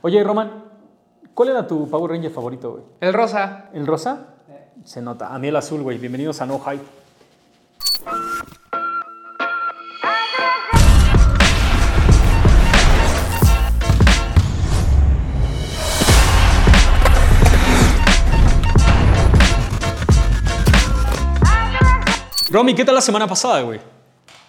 Oye, Roman, ¿cuál era tu Power Ranger favorito, güey? El rosa. ¿El rosa? Se nota. A mí el azul, güey. Bienvenidos a No Hype. Romy, ¿qué tal la semana pasada, güey?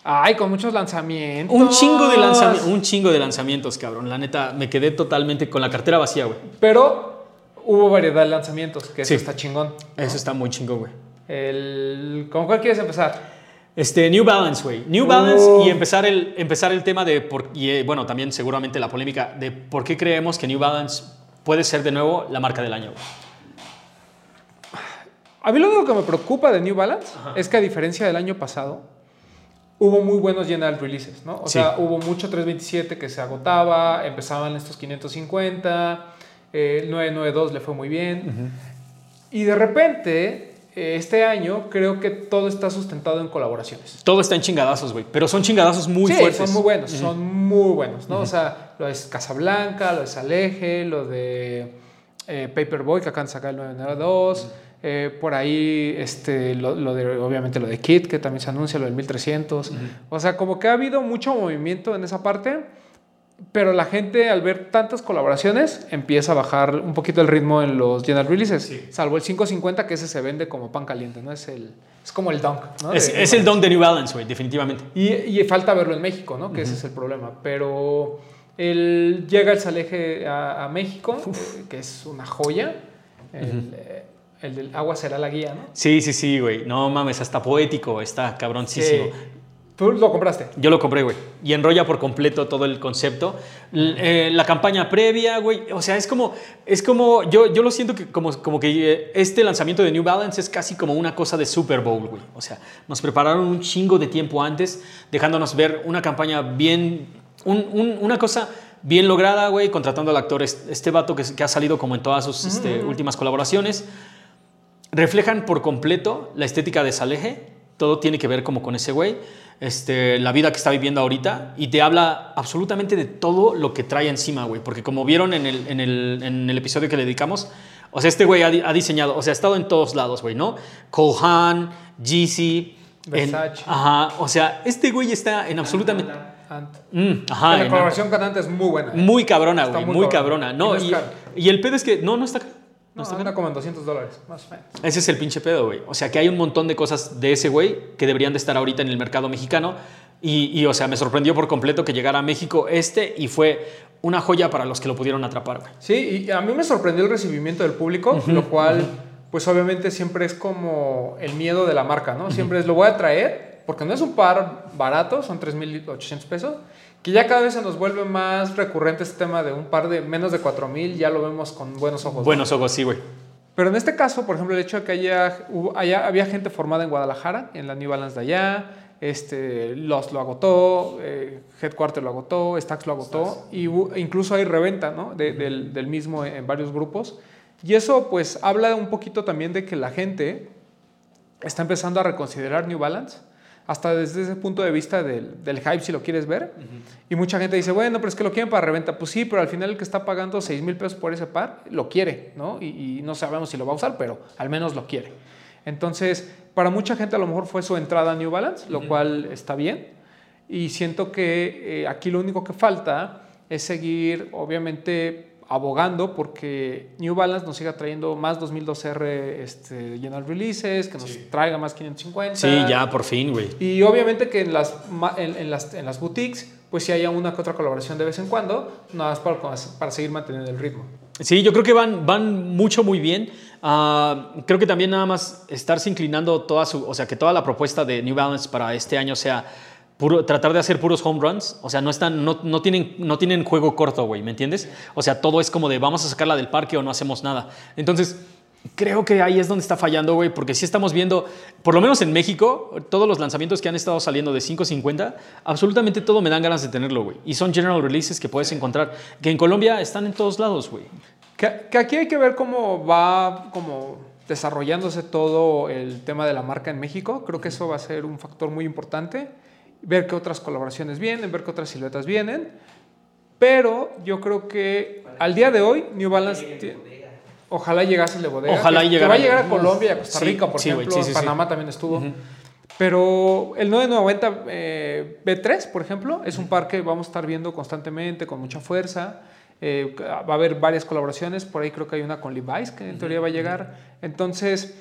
Ay, con muchos lanzamientos. Un chingo de lanzamientos, un chingo de lanzamientos, cabrón. La neta, me quedé totalmente con la cartera vacía, güey. Pero hubo variedad de lanzamientos, que eso Sí. está chingón. Eso está muy chingo, güey. El... ¿Con cuál quieres empezar? Este, New Balance, güey. New Balance Uh. y empezar el, empezar el tema de, por, y eh, bueno, también seguramente la polémica de por qué creemos que New Balance puede ser de nuevo la marca del año. güey. A mí lo único que me preocupa de New Balance es que a diferencia del año pasado, hubo muy buenos general releases, ¿no? O Sí. sea, hubo mucho 327 que se agotaba, empezaban estos 550, eh, el 992 le fue muy bien. Y de repente, eh, este año, creo que todo está sustentado en colaboraciones. Todo está en chingadazos, güey. Pero son chingadazos muy sí, fuertes. son muy buenos, son muy buenos, ¿no? O sea, lo de Casablanca, lo de Saleje, lo de eh, Paperboy, que acaban de sacar el 992. Eh, por ahí, este, lo, lo de, obviamente, lo de Kit, que también se anuncia, lo del 1300. O sea, como que ha habido mucho movimiento en esa parte, pero la gente, al ver tantas colaboraciones, empieza a bajar un poquito el ritmo en los general releases. Sí. Salvo el 550, que ese se vende como pan caliente, ¿no? Es, el, es como el dunk, ¿no? Es, De- es el don de New Balance, güey, definitivamente. y, y falta verlo en México, ¿no? Que ese es el problema. Pero el, llega el Saleje a, a México, eh, que es una joya. El, eh, el del agua será la guía, ¿no? Sí, sí, sí, güey. No mames, hasta poético, está cabroncísimo. Sí. Tú lo compraste. Yo lo compré, güey. Y enrolla por completo todo el concepto. Eh, la campaña previa, güey. O sea, es como, es como, yo, yo lo siento que como, como que eh, este lanzamiento de New Balance es casi como una cosa de Super Bowl, güey. O sea, nos prepararon un chingo de tiempo antes, dejándonos ver una campaña bien, un- un- una cosa bien lograda, güey, contratando al actor, este, este vato que, que ha salido como en todas sus este, últimas colaboraciones reflejan por completo la estética de Saleje. Todo tiene que ver como con ese güey, este, la vida que está viviendo ahorita y te habla absolutamente de todo lo que trae encima, güey. Porque como vieron en el, en el, en el episodio que le dedicamos, o sea, este güey ha, ha diseñado, o sea, ha estado en todos lados, güey, ¿no? Cole Haan, Yeezy, en- Versace. ajá, o sea, este güey está en absolutamente... Ant. Mm, ajá, la colaboración con Ant es muy buena. ¿eh? muy cabrona, güey, muy muy, cabrona. cabrona. No, Y y, el pedo es que, no, no está. No, está anda como en 200 dólares, más o menos. ese es el pinche pedo, güey. O sea, que hay un montón de cosas de ese güey que deberían de estar ahorita en el mercado mexicano. Y, y, o sea, me sorprendió por completo que llegara a México este y fue una joya para los que lo pudieron atrapar, güey. Sí, y a mí me sorprendió el recibimiento del público, lo cual, pues obviamente siempre es como el miedo de la marca, ¿no? Siempre es lo voy a traer, porque no es un par barato, son 3.800 pesos, que ya cada vez se nos vuelve más recurrente este tema de un par de menos de 4.000, ya lo vemos con buenos ojos. ¿no? Buenos ojos, sí, güey. Pero en este caso, por ejemplo, el hecho de que haya, haya- había gente formada en Guadalajara, en la New Balance de allá, este, Lost lo agotó, eh, Headquarter lo agotó, Stax lo agotó, y incluso hay reventa ¿no? De- del, del mismo en varios grupos. Y eso pues habla un poquito también de que la gente está empezando a reconsiderar New Balance, hasta desde ese punto de vista del, del hype, si lo quieres ver. Y mucha gente dice, bueno, pero es que lo quieren para reventa. Pues sí, pero al final el que está pagando 6 mil pesos por ese par, lo quiere, ¿no? Y, y no sabemos si lo va a usar, pero al menos lo quiere. Entonces, para mucha gente a lo mejor fue su entrada a New Balance, lo cual está bien. Y siento que eh, aquí lo único que falta es seguir, obviamente, abogando porque New Balance nos siga trayendo más 2012R este, General Releases, que nos traiga más 550. Sí, ya, por fin, güey. Y obviamente que en las, en las, en las boutiques, pues si haya una que otra colaboración de vez en cuando, nada más para, para seguir manteniendo el ritmo. Sí, yo creo que van, van mucho muy bien. Ah, creo que también nada más estarse inclinando toda su, o sea, que toda la propuesta de New Balance para este año sea puro, tratar de hacer puros home runs. O sea, no están, no, no tienen, no tienen juego corto, güey, ¿me entiendes? O sea, todo es como de vamos a sacarla del parque o no hacemos nada. Entonces, creo que ahí es donde está fallando, güey, porque sí estamos viendo, por lo menos en México, todos los lanzamientos que han estado saliendo de 550, absolutamente todo me dan ganas de tenerlo, güey. Y son general releases que puedes encontrar, que en Colombia están en todos lados, güey. Que, que aquí hay que ver cómo va como desarrollándose todo el tema de la marca en México. Creo que eso va a ser un factor muy importante. Ver qué otras colaboraciones vienen, ver qué otras siluetas vienen. Pero yo creo que al día de hoy, New Balance. Ojalá llegase el de bodega. Ojalá que- y que llegara. va a llegar a Colombia y a Costa Sí, Rica, por sí, güey, ejemplo. sí, sí, sí. Panamá también estuvo. Pero el 990 eh, B3, por ejemplo, es un par que vamos a estar viendo constantemente, con mucha fuerza. Eh, va a haber varias colaboraciones. Por ahí creo que hay una con Levi's que en teoría va a llegar. Entonces,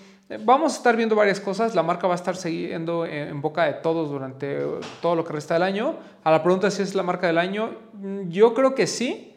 vamos a estar viendo varias cosas. La marca va a estar siguiendo en, boca de todos durante todo lo que resta del año. A la pregunta si es la marca del año, mm, yo creo que sí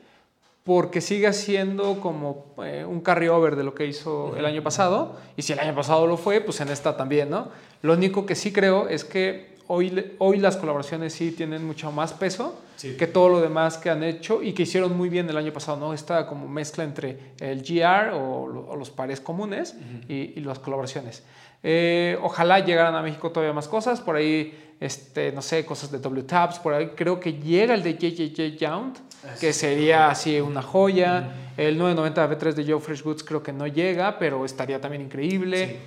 porque sigue siendo como eh, un carryover de lo que hizo el año pasado. Y si el año pasado lo fue, pues en esta también, ¿no? Lo único que sí creo es que hoy, hoy las colaboraciones sí tienen mucho más peso Sí. que todo lo demás que han hecho y que hicieron muy bien el año pasado, ¿no? Esta como mezcla entre el GR o, o los pares comunes y, y las colaboraciones. Eh, ojalá llegaran a México todavía más cosas, por ahí, este, no sé, cosas de W-Tabs, por ahí creo que llega el de JJJ Yount, que sería así una joya. El 990 V3 de Joe Fresh Goods creo que no llega, pero estaría también increíble.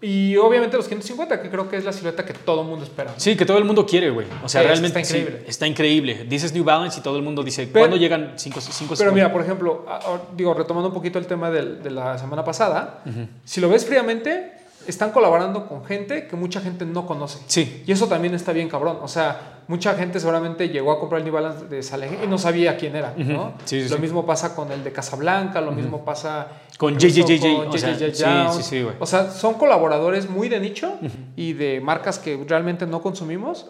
Y obviamente los 550, que creo que es la silueta que todo el mundo espera. Sí, que todo el mundo quiere, güey. O sea, Sí, realmente está sí, increíble. está increíble. Dices New Balance y todo el mundo dice, Pero- ¿cuándo llegan 5 cinco, Pero mira, por ejemplo, digo, retomando un poquito el tema de la semana pasada, si lo ves fríamente, están colaborando con gente que mucha gente no conoce. Sí. Y eso también está bien cabrón. O sea, mucha gente seguramente llegó a comprar el New Balance de Saleh y no sabía quién era, ¿no? Sí, sí, lo sí. mismo pasa con el de Casablanca, lo mismo pasa Con JJJ, o sea, sí, sí, sí. O sea, son colaboradores muy de nicho y de marcas que realmente no consumimos.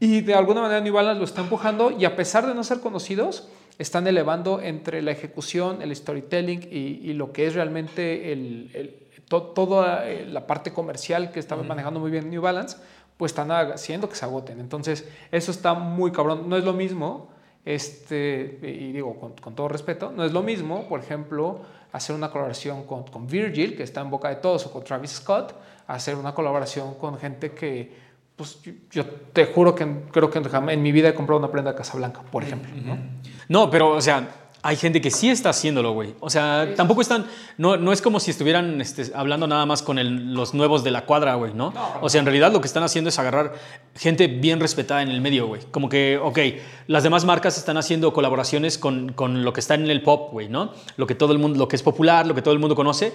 Y de alguna manera New Balance lo está empujando y a pesar de no ser conocidos, están elevando entre la ejecución, el storytelling y, y lo que es realmente el, el- to- toda eh, la parte comercial que está manejando muy bien New Balance, pues están haciendo que se agoten. Entonces, eso está muy cabrón. No es lo mismo, este, y digo con, con todo respeto, no es lo mismo, por ejemplo, hacer una colaboración con, con Virgil, que está en boca de todos, o con Travis Scott, hacer una colaboración con gente que, pues yo, yo te juro que creo que jamás en mi vida he comprado una prenda de Casablanca, por ejemplo. ¿no? No, pero, o sea, hay gente que sí está haciéndolo, güey. O sea, tampoco están, no, no es como si estuvieran este, hablando nada más con el- los nuevos de la cuadra, güey, ¿no? O sea, en realidad lo que están haciendo es agarrar gente bien respetada en el medio, güey. Como que, ok, las demás marcas están haciendo colaboraciones con, con lo que está en el pop, güey, ¿no? Lo que todo el mundo, lo que es popular, lo que todo el mundo conoce.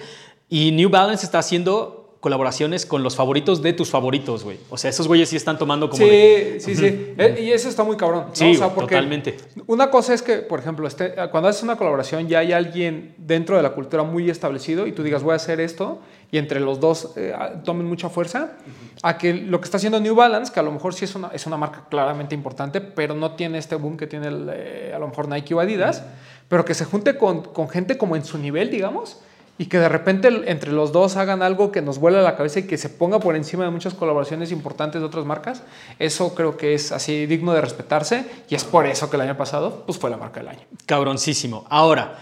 Y New Balance está haciendo colaboraciones con los favoritos de tus favoritos, güey. O sea, esos güeyes sí están tomando como... Sí, de- sí, sí. Eh, Y eso está muy cabrón. ¿no? Sí, O sea, porque totalmente. Una cosa es que, por ejemplo, este, cuando haces una colaboración ya hay alguien dentro de la cultura muy establecido y tú digas voy a hacer esto y entre los dos eh, tomen mucha fuerza, a que lo que está haciendo New Balance, que a lo mejor sí es una, es una marca claramente importante, pero no tiene este boom que tiene el, eh, a lo mejor Nike o Adidas, pero que se junte con, con gente como en su nivel, digamos, y que de repente entre los dos hagan algo que nos vuela la cabeza y que se ponga por encima de muchas colaboraciones importantes de otras marcas, eso creo que es así digno de respetarse y es por eso que el año pasado pues fue la marca del año. Cabroncísimo. Ahora,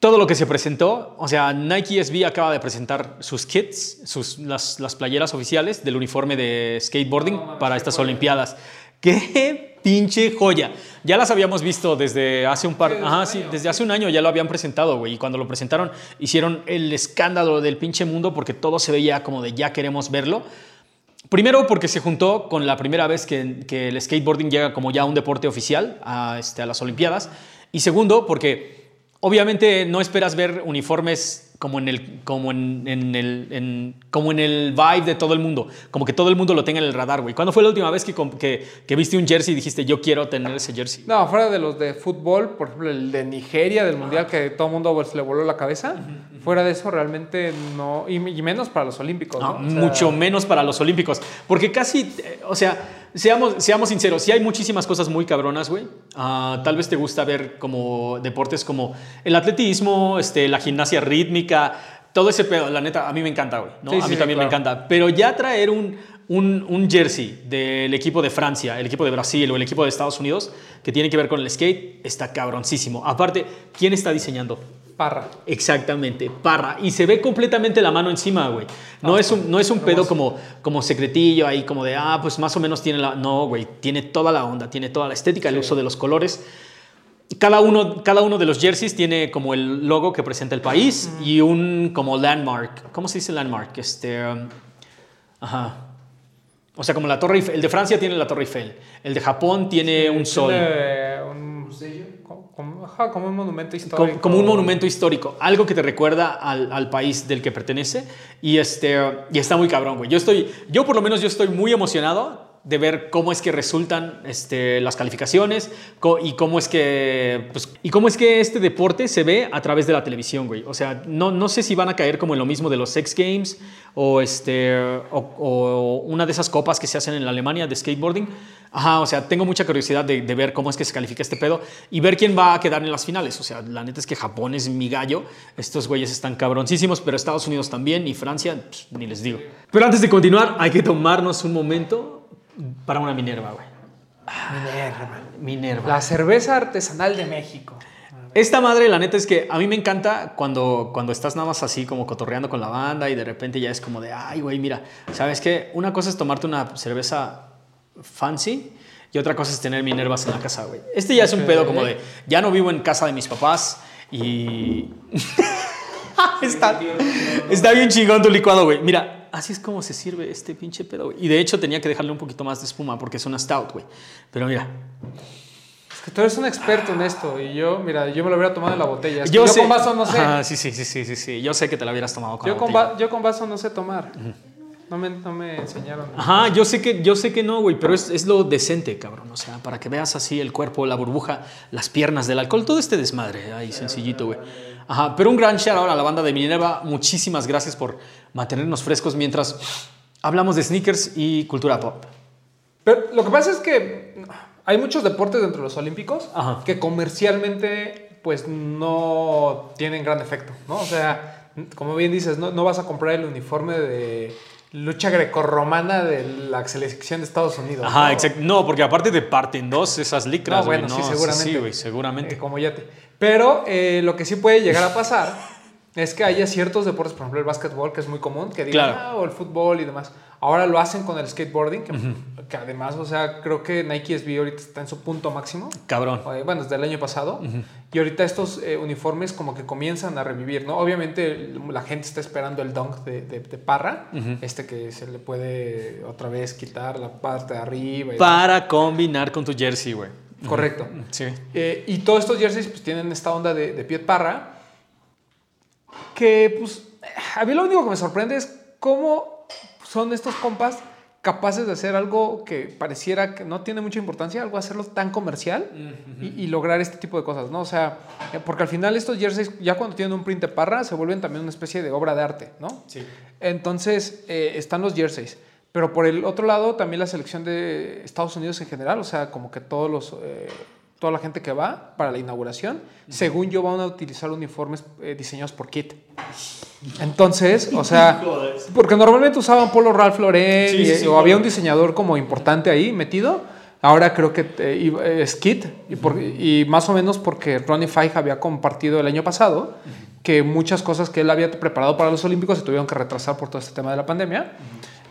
todo lo que se presentó, o sea, Nike SB acaba de presentar sus kits, sus, las, las playeras oficiales del uniforme de skateboarding No, para estas. Olimpiadas. ¡Qué pinche joya! Ya las habíamos visto desde hace un par... Ajá, sí, año, desde hace un año ya lo habían presentado, güey. Y cuando lo presentaron, hicieron el escándalo del pinche mundo porque todo se veía como de ya queremos verlo. Primero porque se juntó con la primera vez que, que el skateboarding llega como ya un deporte oficial a, este, a las Olimpiadas. Y segundo porque obviamente no esperas ver uniformes como en el, como en, en el, en- como en el vibe de todo el mundo. Como que todo el mundo lo tenga en el radar, güey. ¿Cuándo fue la última vez que, que, que viste un jersey y dijiste yo quiero tener ese jersey? No, fuera de los de fútbol, por ejemplo el de Nigeria del Mundial que todo el mundo pues, le voló la cabeza, fuera de eso realmente no, y, y menos para los Olímpicos. No, ¿no? O sea, mucho menos para los Olímpicos. Porque casi, eh, o sea, seamos, seamos sinceros, sí hay muchísimas cosas muy cabronas, güey. Ah, tal vez te gusta ver como deportes como el atletismo, este, la gimnasia rítmica, todo ese pedo, la neta, a mí me encanta, güey. ¿no? Sí, a mí sí, también me encanta. Pero ya traer un, un, un jersey del equipo de Francia, el equipo de Brasil o el equipo de Estados Unidos, que tiene que ver con el skate, está cabroncísimo. Aparte, ¿quién está diseñando? Parra. Exactamente, Parra. Y se ve completamente la mano encima, güey. No, es un, no es un pedo como, como secretillo ahí, como de, ah, pues más o menos tiene la... No, güey, tiene toda la onda, tiene toda la estética, el uso de los colores. Cada uno, cada uno de los jerseys tiene como el logo que presenta el país y un como landmark. ¿Cómo se dice landmark? Este, um, ajá. O sea, como la Torre Eiffel. El de Francia tiene la Torre Eiffel. El de Japón tiene un sol. Tiene Como, ajá, como un monumento como, histórico. como un monumento histórico, algo que te recuerda al, al país del que pertenece y, este, y está muy cabrón, güey. Yo estoy, yo por lo menos yo estoy muy emocionado de ver cómo es que resultan este, las calificaciones y cómo es que pues, y cómo es que este deporte se ve a través de la televisión, güey. O sea, no, no sé si van a caer como en lo mismo de los Sex Games o, este, o, una de esas copas que se hacen en Alemania de skateboarding. Ajá, o sea, tengo mucha curiosidad de, de ver cómo es que se califica este pedo y ver quién va a quedar en las finales. O sea, la neta es que Japón es mi gallo. Estos güeyes están cabroncísimos, pero Estados Unidos también y Francia, pues, ni les digo. Pero antes de continuar, hay que tomarnos un momento para una Minerva, güey. Minerva. Minerva. La cerveza artesanal de México. Esta madre, la neta es que a mí me encanta cuando, cuando estás nada más así como cotorreando con la banda y de repente ya es como de, ay, güey, mira, ¿sabes qué? Una cosa es tomarte una cerveza fancy y otra cosa es tener Minervas en la casa, güey. Este ya es un pedo como de, ya no vivo en casa de mis papás y... está, está bien chingón tu licuado, güey. Mira, así es como se sirve este pinche pedo, güey. Y de hecho tenía que dejarle un poquito más de espuma porque es una stout, güey. Pero mira, Es que tú eres un experto en esto y yo, mira, yo me lo hubiera tomado en la botella. Es yo, yo sé, con vaso no sé. Ajá, sí, sí, sí, sí, sí, sí. Yo sé que te la hubieras tomado con yo, la con botella. yo con vaso no sé tomar. No me, no me enseñaron. Ajá, yo sé que, yo sé que no, güey, pero es, es lo decente, cabrón. O sea, para que veas así el cuerpo, la burbuja, las piernas del alcohol, todo este desmadre ahí, sencillito, güey. Ajá, pero un gran shout out a la banda de Minerva. Muchísimas gracias por mantenernos frescos mientras hablamos de sneakers y cultura pop. Pero lo que pasa es que hay muchos deportes dentro de los olímpicos Ajá. que comercialmente pues no tienen gran efecto, ¿no? O sea, como bien dices, no, no vas a comprar el uniforme de lucha grecorromana de la selección de Estados Unidos. Ajá, ¿no? exacto. No, porque aparte te parten dos esas licras, No, bueno, No, sí, seguramente. Sí, güey, seguramente. Eh, como yate. Pero eh, lo que sí puede llegar a pasar es que haya ciertos deportes, por ejemplo el básquetbol, que es muy común, que digan, Claro. "Ah, o el fútbol y demás. Ahora lo hacen con el skateboarding, que, que además, o sea, creo que Nike SB ahorita está en su punto máximo. Cabrón. Eh, Bueno, desde el año pasado. Y ahorita estos eh, uniformes como que comienzan a revivir, ¿no? Obviamente la gente está esperando el dunk de, de- de Parra, este que se le puede otra vez quitar la parte de arriba. y Para combinar con tu jersey, güey. Correcto. Sí. Eh, y todos estos jerseys pues tienen esta onda de, de Piet Parra. Que pues a mí lo único que me sorprende es cómo son estos compas capaces de hacer algo que pareciera que no tiene mucha importancia, algo hacerlo tan comercial y, y lograr este tipo de cosas, ¿no? O sea, eh, porque al final estos jerseys ya cuando tienen un print de Parra se vuelven también una especie de obra de arte, ¿no? Sí. Entonces, eh, están los jerseys. Pero por el otro lado, también la selección de Estados Unidos en general, o sea, como que todos los, eh, toda la gente que va para la inauguración, según yo, van a utilizar uniformes eh, diseñados por Kit. Entonces, o sea, porque normalmente usaban Polo Ralph Lauren Sí, y- sí, sí, o había un diseñador como importante ahí metido. Ahora creo que eh, iba- es Kit y, por- y más o menos porque Ronnie Fieg había compartido el año pasado que muchas cosas que él había preparado para los Olímpicos se tuvieron que retrasar por todo este tema de la pandemia.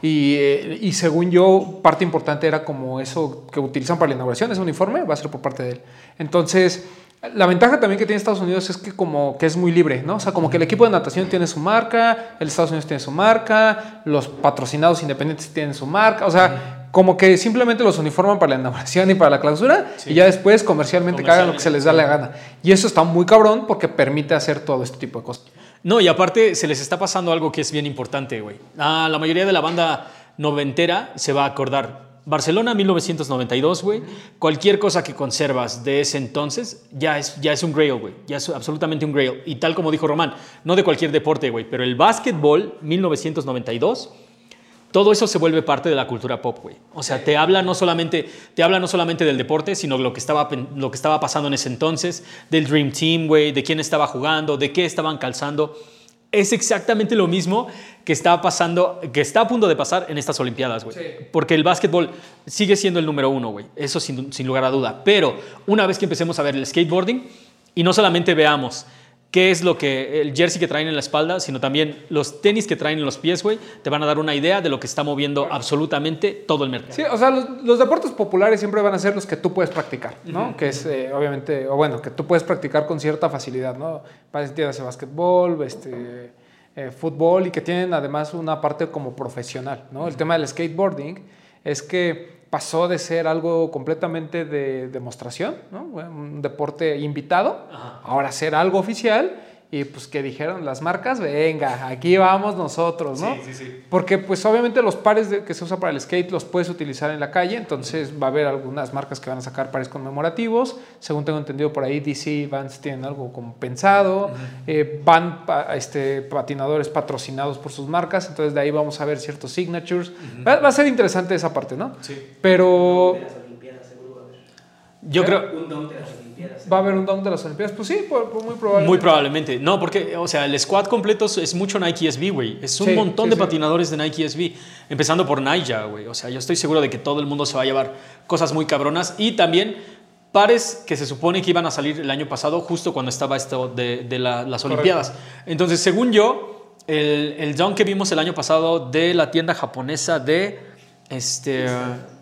Y, eh, y según yo, parte importante era como eso que utilizan para la inauguración, ese uniforme va a ser por parte de él. Entonces, la ventaja también que tiene Estados Unidos es que como que es muy libre, ¿no? O sea, como que el equipo de natación tiene su marca, el Estados Unidos tiene su marca, los patrocinados independientes tienen su marca, o sea, como que simplemente los uniforman para la inauguración y para la clausura y ya después comercialmente que hagan lo que se les da la gana. Y eso está muy cabrón porque permite hacer todo este tipo de cosas. No, y aparte se les está pasando algo que es bien importante, güey. Ah, la mayoría de la banda noventera se va a acordar. Barcelona 1992, güey. Cualquier cosa que conservas de ese entonces ya es, ya es un grail, güey. Ya es absolutamente un grail. Y tal como dijo Román, no de cualquier deporte, güey, pero el básquetbol 1992 todo eso se vuelve parte de la cultura pop, güey. O sea, te habla no solamente, te habla no solamente del deporte, sino lo que, estaba, lo que estaba pasando en ese entonces, del Dream Team, güey, de quién estaba jugando, de qué estaban calzando. Es exactamente lo mismo que está pasando, que está a punto de pasar en estas Olimpiadas, güey. Sí. Porque el básquetbol sigue siendo el número uno, güey. Eso sin, sin lugar a duda. Pero una vez que empecemos a ver el skateboarding y no solamente veamos qué es lo que el jersey que traen en la espalda, sino también los tenis que traen en los pies, güey, te van a dar una idea de lo que está moviendo absolutamente todo el mercado. Sí, o sea, los, los deportes populares siempre van a ser los que tú puedes practicar, ¿no? Que es, eh, obviamente, o bueno, que tú puedes practicar con cierta facilidad, ¿no? Para entiendas básquetbol, este, eh, fútbol y que tienen además una parte como profesional, ¿no? El tema del skateboarding es que pasó de ser algo completamente de demostración, ¿no? un deporte invitado, ahora ser algo oficial y pues que dijeron las marcas, venga, aquí vamos nosotros, ¿no? Sí, sí, sí. Porque pues obviamente los pares de- que se usa para el skate los puedes utilizar en la calle, entonces va a haber algunas marcas que van a sacar pares conmemorativos, según tengo entendido por ahí DC y Vans tienen algo como pensado, eh, van pa- este, patinadores patrocinados por sus marcas, entonces de ahí vamos a ver ciertos signatures, va, va a ser interesante esa parte, ¿no? Sí. Pero De las Olimpiadas, seguro va a haber. Yo creo, Un don de las Olimpiadas. va a haber un down de las Olimpiadas, pues sí, por- por muy probable. muy probablemente. No, porque, o sea, el squad completo es- mucho Nike SB, güey. Es un Sí, montón sí, de sí. patinadores de Nike SB. Empezando por Naya, güey. O sea, yo estoy seguro de que todo el mundo se va a llevar cosas muy cabronas. Y también pares que se supone que iban a salir el año pasado, justo cuando estaba esto de, de la- las Correcto. Olimpiadas. Entonces, según yo, el, el dunk que vimos el año pasado de la tienda japonesa de, este,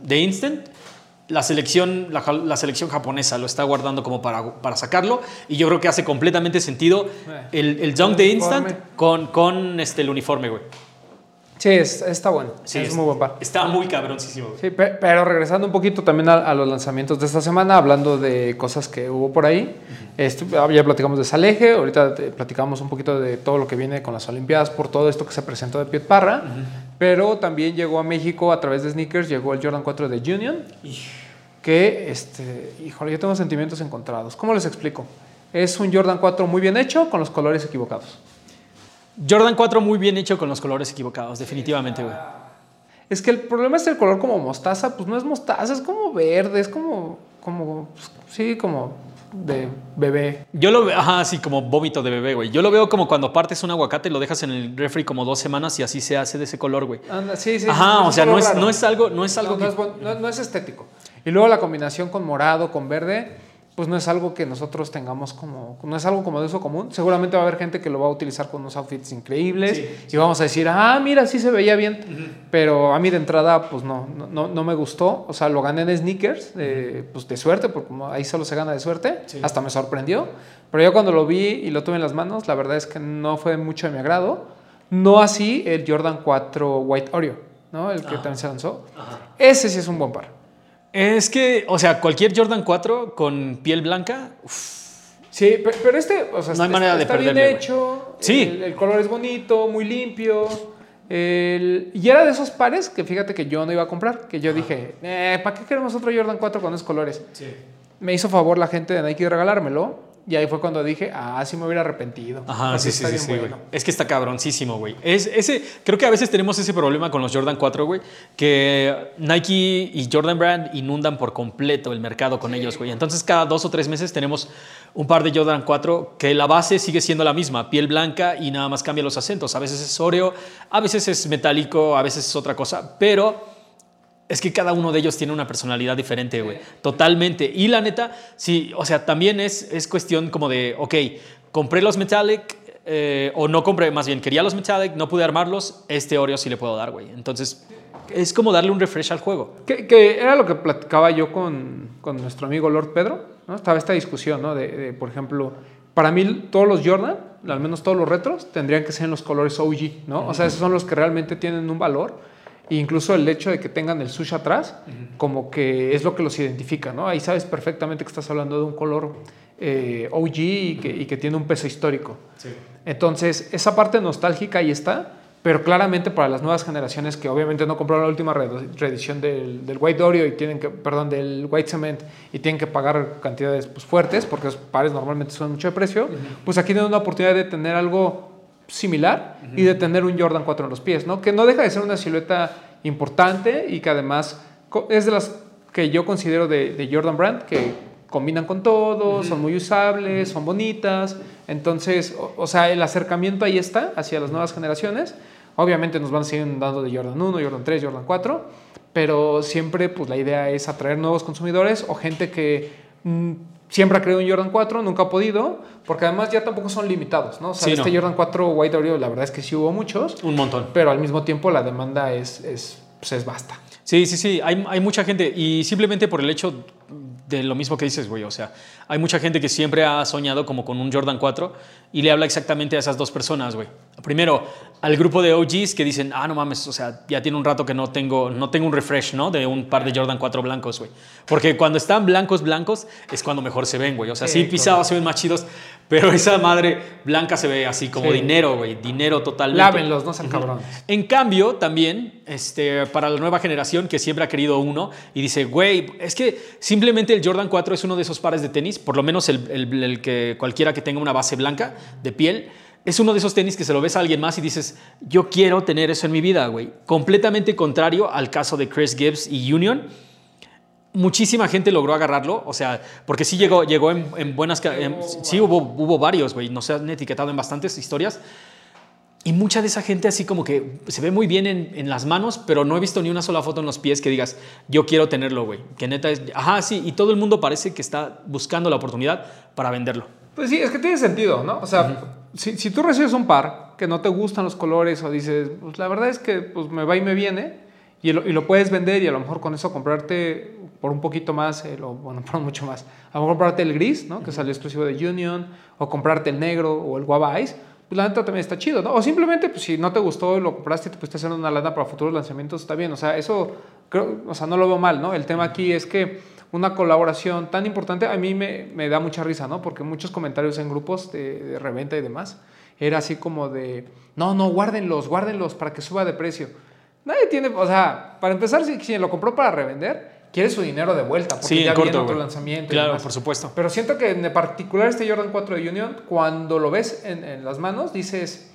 de Instant, la selección, la, la selección japonesa lo está guardando como para, para sacarlo y yo creo que hace completamente sentido Eh, el, el dunk de Instant con, con este, el uniforme, güey. Sí, es- está bueno, Sí, es, muy buen par. Está muy cabroncísimo. güey. Sí, pe- pero regresando un poquito también a, a los lanzamientos de esta semana, hablando de cosas que hubo por ahí, estu- ya platicamos de Saleje, ahorita te- platicamos un poquito de todo lo que viene con las Olimpiadas, por todo esto que se presentó de Piet Parra, pero también llegó a México a través de sneakers, llegó el Jordan 4 de Union, que, este, híjole, yo tengo sentimientos encontrados. ¿Cómo les explico? Es un Jordan 4 muy bien hecho con los colores equivocados. Jordan 4 muy bien hecho con los colores equivocados, definitivamente, güey. Es que el problema es el color como mostaza, pues no es mostaza, es como verde, es como, como, pues, sí, como de bebé. Yo lo veo, ajá, sí, como vómito de bebé, güey. Yo lo veo como cuando partes un aguacate y lo dejas en el refri como dos semanas y así se hace de ese color, güey. Anda, sí, sí. Ajá, o sea, no es, no es algo, no es algo No, no que... es, bon- no- no es estético. Y luego la combinación con morado, con verde, pues no es algo que nosotros tengamos como, no es algo como de uso común. Seguramente va a haber gente que lo va a utilizar con unos outfits increíbles y vamos a decir, ah, mira, sí se veía bien. Pero a mí de entrada, pues no, no, no, me gustó. O sea, lo gané en sneakers, eh, pues de suerte, porque ahí solo se gana de suerte. Sí. Hasta me sorprendió. Pero yo cuando lo vi y lo tuve en las manos, la verdad es que no fue mucho de mi agrado. No así el Jordan 4 White Oreo, ¿no? El que Ajá. también se lanzó. Ese sí es un buen par. Es que, o sea, cualquier Jordan 4 con piel blanca, uf, Sí, pe- pero este, o sea, No hay está- manera de está bien perderle, hecho. Sí. El, el color es bonito, muy limpio. el- y era de esos pares que fíjate que yo no iba a comprar. Que yo dije, eh, ¿para qué queremos otro Jordan 4 con esos colores? Me hizo favor la gente de Nike de regalármelo. Y ahí fue cuando dije, ah, sí me hubiera arrepentido. Ajá, sí, sí, está sí, bien sí, güey. bueno. Es que está cabroncísimo, güey. Es, ese, creo que a veces tenemos ese problema con los Jordan 4, güey, que Nike y Jordan Brand inundan por completo el mercado con ellos, güey. Entonces cada dos o tres meses tenemos un par de Jordan 4 que la base sigue siendo la misma, piel blanca y nada más cambia los acentos. A veces es óreo, a veces es metálico, a veces es otra cosa, pero es que cada uno de ellos tiene una personalidad diferente, güey. Totalmente. Y la neta, sí, o sea, también es, es cuestión como de, ok, compré los Metallic, eh, o no compré, más bien, quería los Metallic, no pude armarlos, este Oreo sí le puedo dar, güey. Entonces, es como darle un refresh al juego. Que, que era lo que platicaba yo con, con nuestro amigo Lord Pedro, ¿no? Estaba esta discusión, ¿no? De, de, por ejemplo, para mí todos los Jordan, al menos todos los retros, tendrían que ser en los colores OG, ¿no? O sea, esos son los que realmente tienen un valor. E incluso el hecho de que tengan el sush atrás, como que es lo que los identifica, ¿no? Ahí sabes perfectamente que estás hablando de un color eh, OG y que, y que tiene un peso histórico. Entonces, esa parte nostálgica ahí está, pero claramente para las nuevas generaciones que obviamente no compraron la última re- reedición del, del White Oreo y tienen que, perdón, del White Cement y tienen que pagar cantidades pues, fuertes porque los pares normalmente son mucho de precio, pues aquí tienen una oportunidad de tener algo similar y de tener un Jordan 4 en los pies, ¿no? Que no deja de ser una silueta importante y que además es de las que yo considero de, de Jordan Brand que combinan con todo, son muy usables, son bonitas. Entonces, o, o sea, el acercamiento ahí está hacia las nuevas generaciones. Obviamente nos van a seguir dando de Jordan 1, Jordan 3, Jordan 4, pero siempre pues la idea es atraer nuevos consumidores o gente que mm, siempre ha creído en Jordan 4, nunca ha podido, porque además ya tampoco son limitados, ¿no? O sea, Sí, este no. Jordan 4 White Oreo, la verdad es que sí hubo muchos, Un montón. pero al mismo tiempo la demanda es, es, pues es basta. Sí, sí, sí, hay, hay mucha gente y simplemente por el hecho de lo mismo que dices, güey, o sea, hay mucha gente que siempre ha soñado como con un Jordan 4 y le habla exactamente a esas dos personas, güey. Primero, al grupo de OGs que dicen, ah, no mames, o sea, ya tiene un rato que no tengo, no tengo un refresh, ¿no? De un par de Jordan 4 blancos, güey. Porque cuando están blancos, blancos, es cuando mejor se ven, güey. O sea, sí, Sí, pisados se ven más chidos, pero esa madre blanca se ve así como Sí. dinero, güey. Dinero totalmente. Lávenlos, no sean cabrones. En cambio, también, este, para la nueva generación que siempre ha querido uno y dice, güey, es que simplemente el Jordan 4 es uno de esos pares de tenis, por lo menos el, el- el que cualquiera que tenga una base blanca de piel, es uno de esos tenis que se lo ves a alguien más y dices, yo quiero tener eso en mi vida, güey. Completamente contrario al caso de Chris Gibbs y Union. Muchísima gente logró agarrarlo, o sea, porque sí llegó, llegó en, en buenas... en- sí, hubo, hubo varios, güey, nos han etiquetado en bastantes historias. Y mucha de esa gente así como que se ve muy bien en, en las manos, pero no he visto ni una sola foto en los pies que digas, yo quiero tenerlo, güey. Que neta es, ajá, sí, y todo el mundo parece que está buscando la oportunidad para venderlo. Pues sí, es que tiene sentido, ¿no? O sea, si, si tú recibes un par que no te gustan los colores o dices, pues la verdad es que pues, me va y me viene, y lo, y lo puedes vender y a lo mejor con eso comprarte por un poquito más, eh, lo- bueno, por mucho más, a lo mejor comprarte el gris, ¿no? Que salió exclusivo de Union, o comprarte el negro o el guava ice, pues la neta también está chido, ¿no? O simplemente, pues si no te gustó lo compraste y te pusiste a hacer una lana para futuros lanzamientos, está bien, o sea, eso, creo, o sea, no lo veo mal, ¿no? El tema aquí es que una colaboración tan importante a mí me, me da mucha risa, ¿no? Porque muchos comentarios en grupos de, de reventa y demás era así como de, no, no, guárdenlos, guárdenlos para que suba de precio. Nadie tiene, o sea, para empezar, si quien lo compró para revender, quiere su dinero de vuelta, porque Sí, ya corto, viene otro lanzamiento. y Claro, demás. por supuesto. Pero siento que en particular este Jordan 4 de Union, cuando lo ves en, en las manos, dices,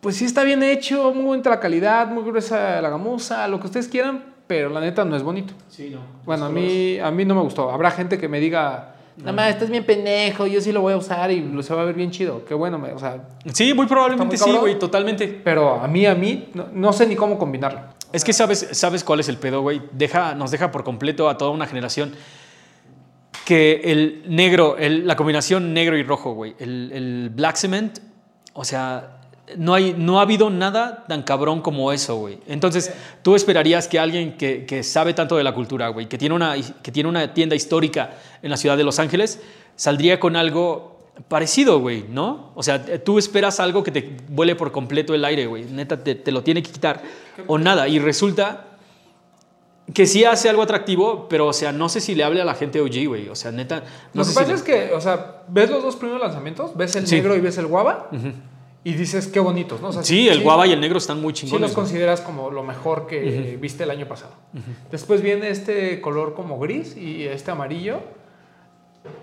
pues sí está bien hecho, muy bonita la calidad, muy gruesa la gamuza, lo que ustedes quieran, pero la neta no es bonito. Sí, no. Bueno, a mí, a mí no me gustó. Habrá gente que me diga, nada más, estás bien pendejo, yo sí lo voy a usar y lo se va a ver bien chido. Qué bueno, me- o sea, Sí, muy probablemente muy sí, güey, totalmente. pero a mí, a mí, no, no sé ni cómo combinarlo. Es que sabes, sabes cuál es el pedo, güey. Deja, nos deja por completo a toda una generación que el negro, el- la combinación negro y rojo, güey, el, el black cement, o sea, no, hay, no ha habido nada tan cabrón como eso, güey. Entonces, tú esperarías que alguien que, que sabe tanto de la cultura, güey, que, tiene una, que tiene una tienda histórica en la ciudad de Los Ángeles, saldría con algo parecido, güey, ¿no? O sea, tú esperas algo que te vuele por completo el aire, güey. Neta, te, te lo tiene que quitar o nada. Y resulta que sí hace algo atractivo, pero, o sea, no sé si le hable a la gente OG, güey. O sea, neta, no Lo que pasa si... es que, o sea, ves los dos primeros lanzamientos, ves el Sí. negro y ves el guava, y dices, qué bonitos, ¿no? O sea, Sí, el guava y el negro están muy Sí chingones. los güey. consideras como lo mejor que viste el año pasado. Después viene este color como gris y este amarillo.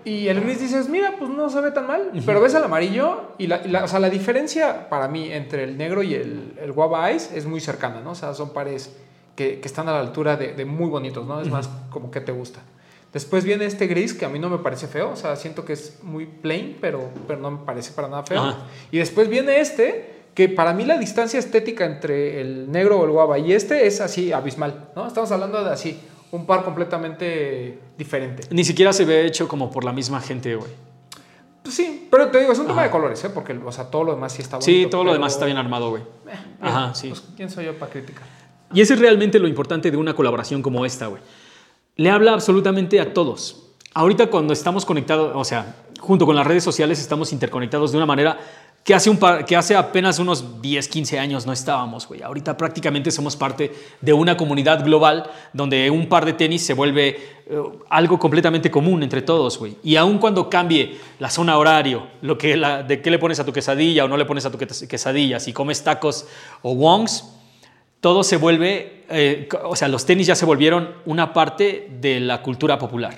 Y el gris dices, mira, pues no se ve tan mal. Pero ves el amarillo y la, y la- o sea, la diferencia para mí entre el negro y el, el guava ice es muy cercana, ¿no? O sea, son pares que, que están a la altura de, de muy bonitos, ¿no? Es más como que te gusta. Después viene este gris que a mí no me parece feo, o sea, siento que es muy plain, pero, pero no me parece para nada feo. Ajá. Y después viene este, que para mí la distancia estética entre el negro o el guava y este es así abismal, ¿no? Estamos hablando de así, un par completamente diferente. Ni siquiera se ve hecho como por la misma gente, güey. Pues sí, pero te digo, es un tema de colores, ¿eh? Porque, o sea, todo lo demás sí está bonito. Sí, todo lo demás está bien armado, güey. Ajá, sí. Pues, ¿quién soy yo para criticar? Y ese es realmente lo importante de una colaboración como esta, güey. Le habla absolutamente a todos. Ahorita cuando estamos conectados, o sea, junto con las redes sociales estamos interconectados de una manera que hace, un que hace apenas unos 10, 15 años no estábamos, güey. Ahorita prácticamente somos parte de una comunidad global donde un par de tenis se vuelve eh, algo completamente común entre todos, güey. Y aun cuando cambie la zona horario, lo que de qué le pones a tu quesadilla o no le pones a tu que- quesadilla, si comes tacos o wongs, todo se vuelve, eh, o sea, los tenis ya se volvieron una parte de la cultura popular.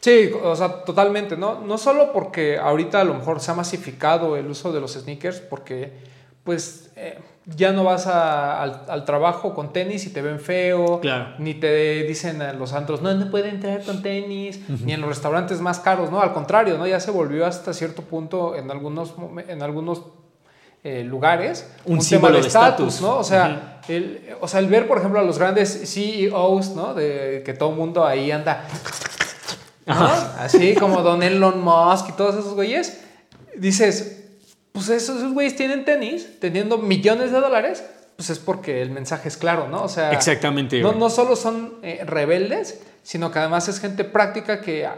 Sí, o sea, totalmente, ¿no? No solo porque ahorita a lo mejor se ha masificado el uso de los sneakers, porque pues eh, ya no vas a- al, al trabajo con tenis y te ven feo, Claro. ni te dicen a los antros, no, no puede entrar con tenis, ni en los restaurantes más caros, ¿no? Al contrario, ¿no? Ya se volvió hasta cierto punto en algunos, en algunos eh, lugares Un tema símbolo de estatus. ¿no? O sea, el, o sea, el ver, por ejemplo, a los grandes CEOs, ¿no? De que todo el mundo ahí anda ¿no? Así como Don Elon Musk y todos esos güeyes, dices, pues esos, esos güeyes tienen tenis, teniendo millones de dólares, pues es porque el mensaje es claro, ¿no? O sea, Exactamente, No, no solo son eh, rebeldes, sino que además es gente práctica que,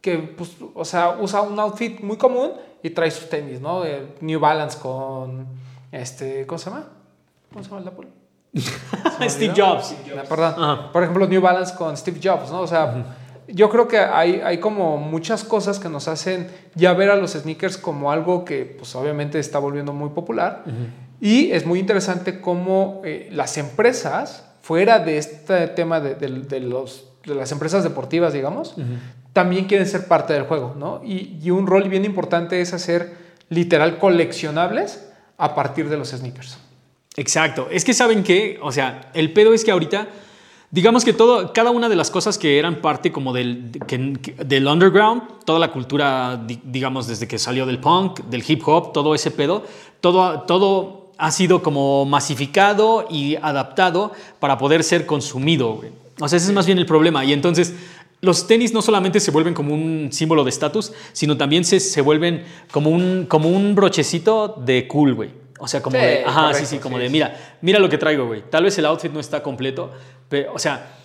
que pues, o sea, usa un outfit muy común y trae sus tenis, ¿no? De New Balance con, Este, ¿cómo se llama? ¿Cómo se llama el Apple? Steve Jobs. Ah, Perdón. Ajá. Por ejemplo, New Balance con Steve Jobs, ¿no? O sea, yo creo que hay, hay como muchas cosas que nos hacen ya ver a los sneakers como algo que, pues obviamente está volviendo muy popular. Y es muy interesante cómo eh, las empresas, fuera de este tema de, de- de los, de las empresas deportivas, digamos, también quieren ser parte del juego, ¿no? Y, y un rol bien importante es hacer literal coleccionables a partir de los sneakers. Exacto. Es que saben qué, o sea, el pedo es que ahorita, digamos que todo, cada una de las cosas que eran parte como del, que- que- del underground, toda la cultura, di- digamos, desde que salió del punk, del hip hop, todo ese pedo, todo, todo ha sido como masificado y adaptado para poder ser consumido. O sea, ese es más bien el problema. Y entonces... Los tenis no solamente se vuelven como un símbolo de estatus, sino también se, se vuelven como un, como un brochecito de cool, güey. O sea, como Sí, de, ajá, correcto, sí, sí, como sí, de, sí. mira, mira lo que traigo, güey. Tal vez el outfit no está completo, pero, o sea,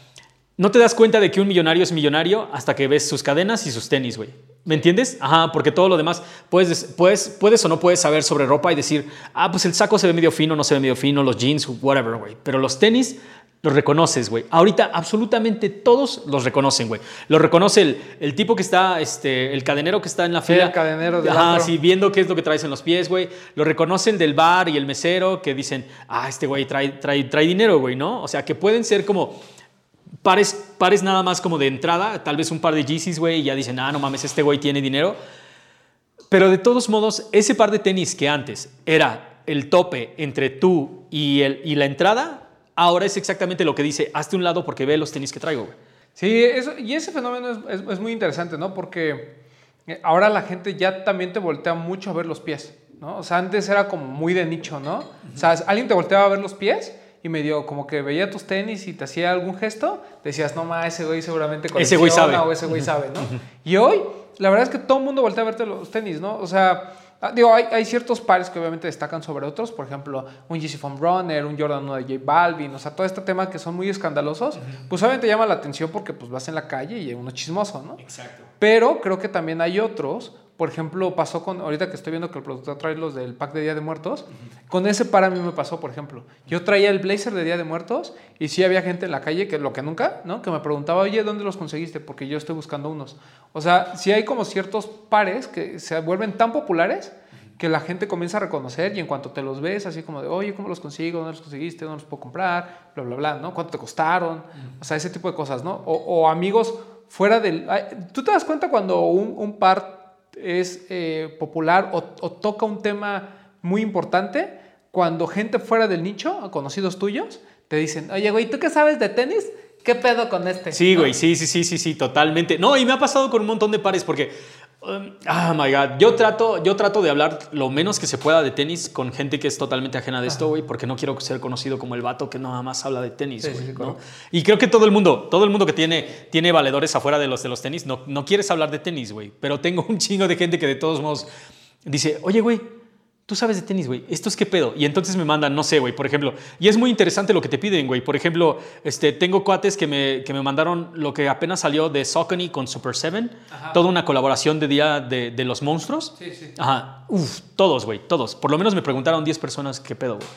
no te das cuenta de que un millonario es millonario hasta que ves sus cadenas y sus tenis, güey. ¿Me entiendes? Ajá, porque todo lo demás puedes, puedes, puedes o no puedes saber sobre ropa y decir, ah, pues el saco se ve medio fino, no se ve medio fino, los jeans, whatever, güey. Pero los tenis los reconoces, güey. Ahorita absolutamente todos los reconocen, güey. Lo reconoce el, el tipo que está, este, el cadenero que está en la Sí, fila. el cadenero del Ajá, sí, viendo qué es lo que traes en los pies, güey. Lo reconocen del bar y el mesero que dicen, ah, este güey trae, trae, trae dinero, güey, ¿no? O sea, que pueden ser como pares, pares nada más como de entrada, tal vez un par de Yeezys, güey, y ya dicen, ah, no mames, este güey tiene dinero. Pero de todos modos, ese par de tenis que antes era el tope entre tú y, el, y la entrada, ahora es exactamente lo que dice, hazte un lado porque ve los tenis que traigo, güey. Sí, eso, y ese fenómeno es, es- es muy interesante, ¿no? Porque eh, ahora la gente ya también te voltea mucho a ver los pies, ¿no? O sea, antes era como muy de nicho, ¿no? O sea, alguien te volteaba a ver los pies y medio como que veía tus tenis y te hacía algún gesto, decías, no ma, ese güey seguramente Ese güey sabe. o ese güey sabe, ¿no? y hoy, la verdad es que todo el mundo voltea a verte los tenis, ¿no? O sea, digo, hay, hay ciertos pares que obviamente destacan sobre otros, por ejemplo, un Yeezy Foam Runner, un Jordan 1 de J Balvin, o sea, todo este tema que son muy escandalosos, pues obviamente llama la atención porque pues vas en la calle y uno es chismoso, ¿no? Exacto. Pero creo que también hay otros. Por ejemplo, pasó con, ahorita que estoy viendo que el productor trae los del pack de Día de Muertos, con ese para mí me pasó, por ejemplo. Yo traía el blazer de Día de Muertos y sí había gente en la calle, que lo que nunca, ¿no? Que me preguntaba, oye, ¿dónde los conseguiste? Porque yo estoy buscando unos. O sea, sí hay como ciertos pares que se vuelven tan populares que la gente comienza a reconocer y en cuanto te los ves, así como de, oye, ¿cómo los consigo? ¿Dónde los conseguiste? ¿Dónde los puedo comprar? Bla, bla, bla, ¿no? ¿Cuánto te costaron? O sea, ese tipo de cosas, ¿no? O, o amigos fuera del... ¿Tú te das cuenta cuando un, un par es eh, popular o, o toca un tema muy importante? Cuando gente fuera del nicho, conocidos tuyos, te dicen, oye, güey, ¿tú qué sabes de tenis? ¿Qué pedo con este? Sí, güey, sí, sí, sí, sí, sí, totalmente. No, y me ha pasado con un montón de pares porque, um, ah, my God, yo trato, yo trato de hablar lo menos que se pueda de tenis con gente que es totalmente ajena de esto, güey, porque no quiero ser conocido como el vato que nada más habla de tenis. Y creo que todo el mundo, todo el mundo que tiene, tiene valedores afuera de los de los tenis, no, no quieres hablar de tenis, güey, pero tengo un chingo de gente que de todos modos dice, oye, güey, tú sabes de tenis, güey, ¿esto es qué pedo? Y entonces me mandan, no sé, güey, por ejemplo, y es muy interesante lo que te piden, güey. Por ejemplo, este, tengo cuates que me, que me mandaron lo que apenas salió de Saucony con Super 7, toda una colaboración de Día de, de los Monstruos. Sí, sí. Ajá, uf, todos, güey, todos. Por lo menos me preguntaron 10 personas qué pedo, güey.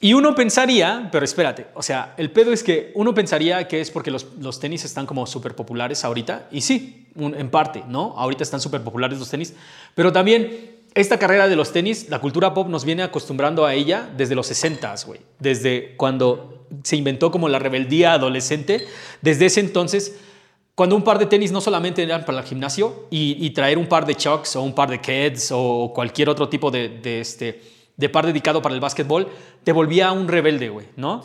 Y uno pensaría, pero espérate, o sea, el pedo es que uno pensaría que es porque los, los tenis están como súper populares ahorita, y sí, un- en parte, ¿no? Ahorita están súper populares los tenis, pero también esta carrera de los tenis, la cultura pop nos viene acostumbrando a ella desde los 60s, güey, desde cuando se inventó como la rebeldía adolescente, desde ese entonces cuando un par de tenis no solamente eran para el gimnasio y, y traer un par de chucks o un par de Keds o cualquier otro tipo de, de este, de par dedicado para el básquetbol, te volvía un rebelde, güey, ¿no?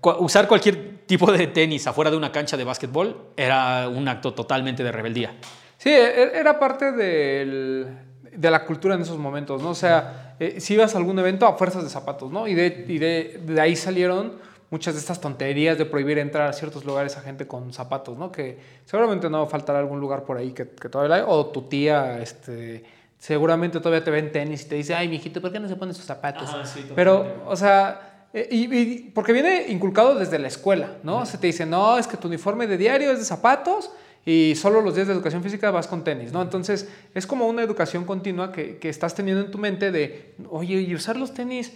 Cu- Usar cualquier tipo de tenis afuera de una cancha de básquetbol era un acto totalmente de rebeldía. Sí, e- era parte del- de la cultura en esos momentos, ¿no? O sea, eh, si ibas a algún evento a fuerzas de zapatos, ¿no? Y de, y de, de ahí salieron muchas de estas tonterías de prohibir entrar a ciertos lugares a gente con zapatos, ¿no? Que seguramente no faltará algún lugar por ahí que, que todavía hay, o tu tía, este, seguramente todavía te ve en tenis y te dice, ay, mijito, ¿por qué no se ponen sus zapatos? Ajá, sí, Pero, o sea, eh, y, y- porque viene inculcado desde la escuela, ¿no? Se te dice, no, es que tu uniforme de diario es de zapatos Y solo los días de educación física vas con tenis, ¿no? Entonces, es como una educación continua que, que estás teniendo en tu mente de, oye, y usar los tenis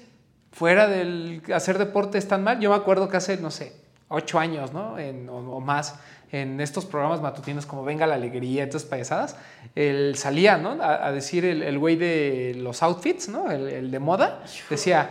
fuera del hacer deporte es tan mal. Yo me acuerdo que hace, no sé, ocho años, ¿no? En- o, o más, en estos programas matutinos como Venga la Alegría, estas payasadas, él salía, ¿no? A, a decir el el güey de los outfits, ¿no? El, el de moda, decía,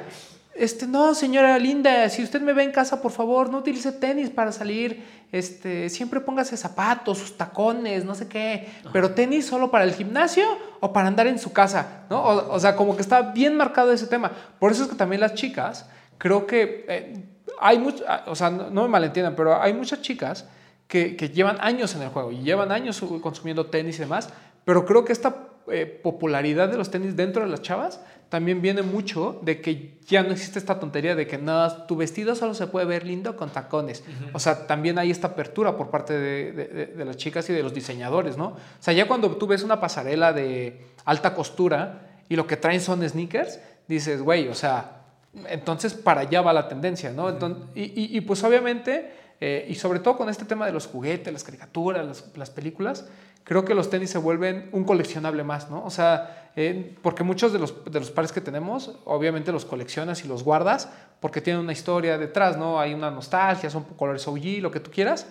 este, no, señora linda, si usted me ve en casa, por favor, no utilice tenis para salir, este, siempre póngase zapatos, sus tacones, no sé qué, pero tenis solo para el gimnasio o para andar en su casa, ¿no? O, o sea, como que está bien marcado ese tema. Por eso es que también las chicas, creo que eh, hay mucho, ah, o sea, no, no me malentiendan, pero hay muchas chicas que, que llevan años en el juego y llevan años consumiendo tenis y demás, pero creo que esta eh, popularidad de los tenis dentro de las chavas también viene mucho de que ya no existe esta tontería de que no, tu vestido solo se puede ver lindo con tacones. O sea, también hay esta apertura por parte de, de- las chicas y de los diseñadores, ¿no? O sea, ya cuando tú ves una pasarela de alta costura y lo que traen son sneakers, dices, güey, o sea, entonces para allá va la tendencia, ¿no? Enton- y, y- y, pues obviamente, eh, y sobre todo con este tema de los juguetes, las caricaturas, las, las películas, creo que los tenis se vuelven un coleccionable más, ¿no? O sea, eh, porque muchos de los, de los pares que tenemos, obviamente los coleccionas y los guardas porque tienen una historia detrás, ¿no? Hay una nostalgia, son colores OG, lo que tú quieras,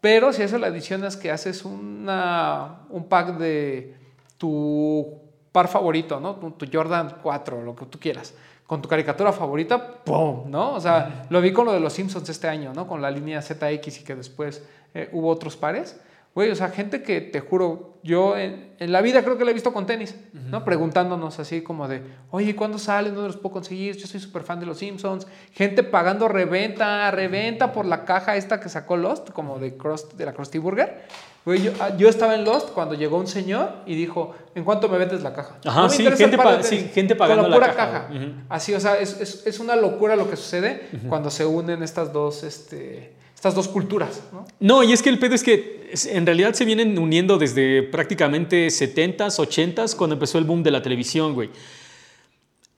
pero si eso le adicionas que haces una, un pack de tu par favorito, ¿no? Tu, tu Jordan 4, lo que tú quieras, con tu caricatura favorita, ¡pum! ¿no? O sea, lo vi con lo de los Simpsons este año, ¿no? Con la línea ZX y que después eh, hubo otros pares. Güey, o sea, gente que te juro, yo en, en la vida creo que la he visto con tenis, ¿no? Preguntándonos así como de, oye, ¿cuándo salen? ¿Dónde los puedo conseguir? Yo soy súper fan de los Simpsons. Gente pagando reventa, reventa por la caja esta que sacó Lost, como de, Crust, de la Krusty Burger. Güey, yo, ah, yo estaba en Lost cuando llegó un señor y dijo, ¿en cuánto me vendes la caja? Ajá, me sí, gente pa- sí, tenis". gente pagando la pura caja, caja. Así, o sea, es, es, es una locura lo que sucede cuando se unen estas dos, este, estas dos culturas, ¿no? No, y es que el pedo es que en realidad se vienen uniendo desde prácticamente 70s, 80s, cuando empezó el boom de la televisión, güey.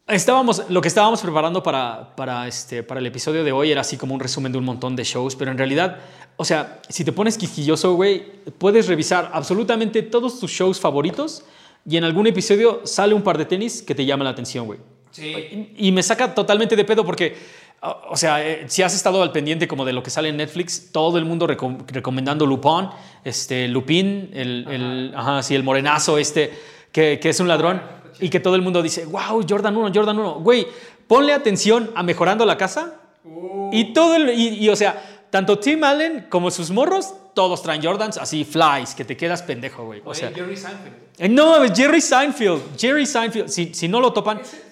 Estábamos, lo que estábamos preparando para, para, este, para el episodio de hoy era así como un resumen de un montón de shows, pero en realidad, o sea, si te pones quisquilloso, güey, puedes revisar absolutamente todos tus shows favoritos y en algún episodio sale un par de tenis que te llama la atención, güey. Sí. Y me saca totalmente de pedo porque, o sea, eh, si has estado al pendiente como de lo que sale en Netflix, todo el mundo recom- recomendando Lupin, este, Lupin, el, el, ajá, sí, el morenazo este, que, que es un ladrón, y que todo el mundo dice, wow, Jordan 1, Jordan 1. Güey, ponle atención a Mejorando la Casa, y todo el, y, y, o sea, tanto Tim Allen como sus morros, todos traen Jordans así, flies, que te quedas pendejo, güey. O sea, Jerry Seinfeld. eh, no, Jerry Seinfeld, Jerry Seinfeld, si, si no lo topan, Ese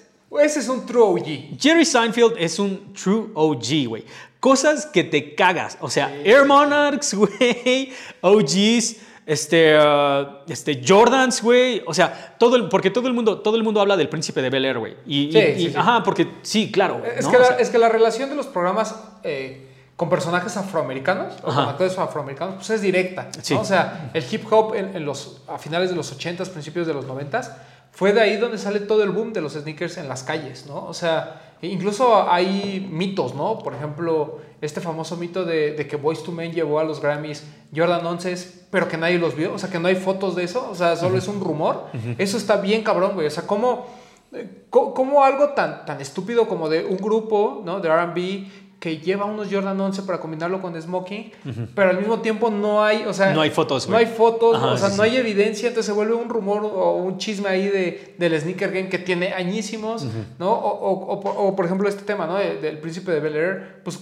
es un true OG. Jerry Seinfeld es un true OG, güey. Cosas que te cagas. O sea, Air Monarchs, güey. OGs, este, uh, este, Jordans, güey. O sea, todo el, porque todo el mundo, todo el mundo habla del príncipe de Bel Air, güey. Y, Sí, y- sí, ajá, porque sí, claro. Es, ¿no? que O la, sea, es que la relación de los programas eh, con personajes afroamericanos o con actores afroamericanos pues es directa. ¿no? Sí. O sea, el hip hop en, en los, a finales de los 80s, principios de los 90s, fue de ahí donde sale todo el boom de los sneakers en las calles, ¿no? O sea, incluso hay mitos, ¿no? Por ejemplo, este famoso mito de, de que Boyz II Men llevó a los Grammys Jordan 11, pero que nadie los vio, o sea, que no hay fotos de eso, o sea, solo es un rumor. Eso está bien cabrón, güey. O sea, ¿cómo, eh, cómo algo tan, tan estúpido como de un grupo, ¿no? De R&B que lleva unos Jordan 11 para combinarlo con smoking, pero al mismo tiempo no hay, o sea, No hay fotos, no hay fotos, Ajá, o sea, sí, no sí. hay evidencia, entonces se vuelve un rumor o un chisme ahí de, del sneaker game que tiene añísimos, ¿no? O, o- o por- o, por ejemplo este tema, ¿no? De- del príncipe de Bel Air, pues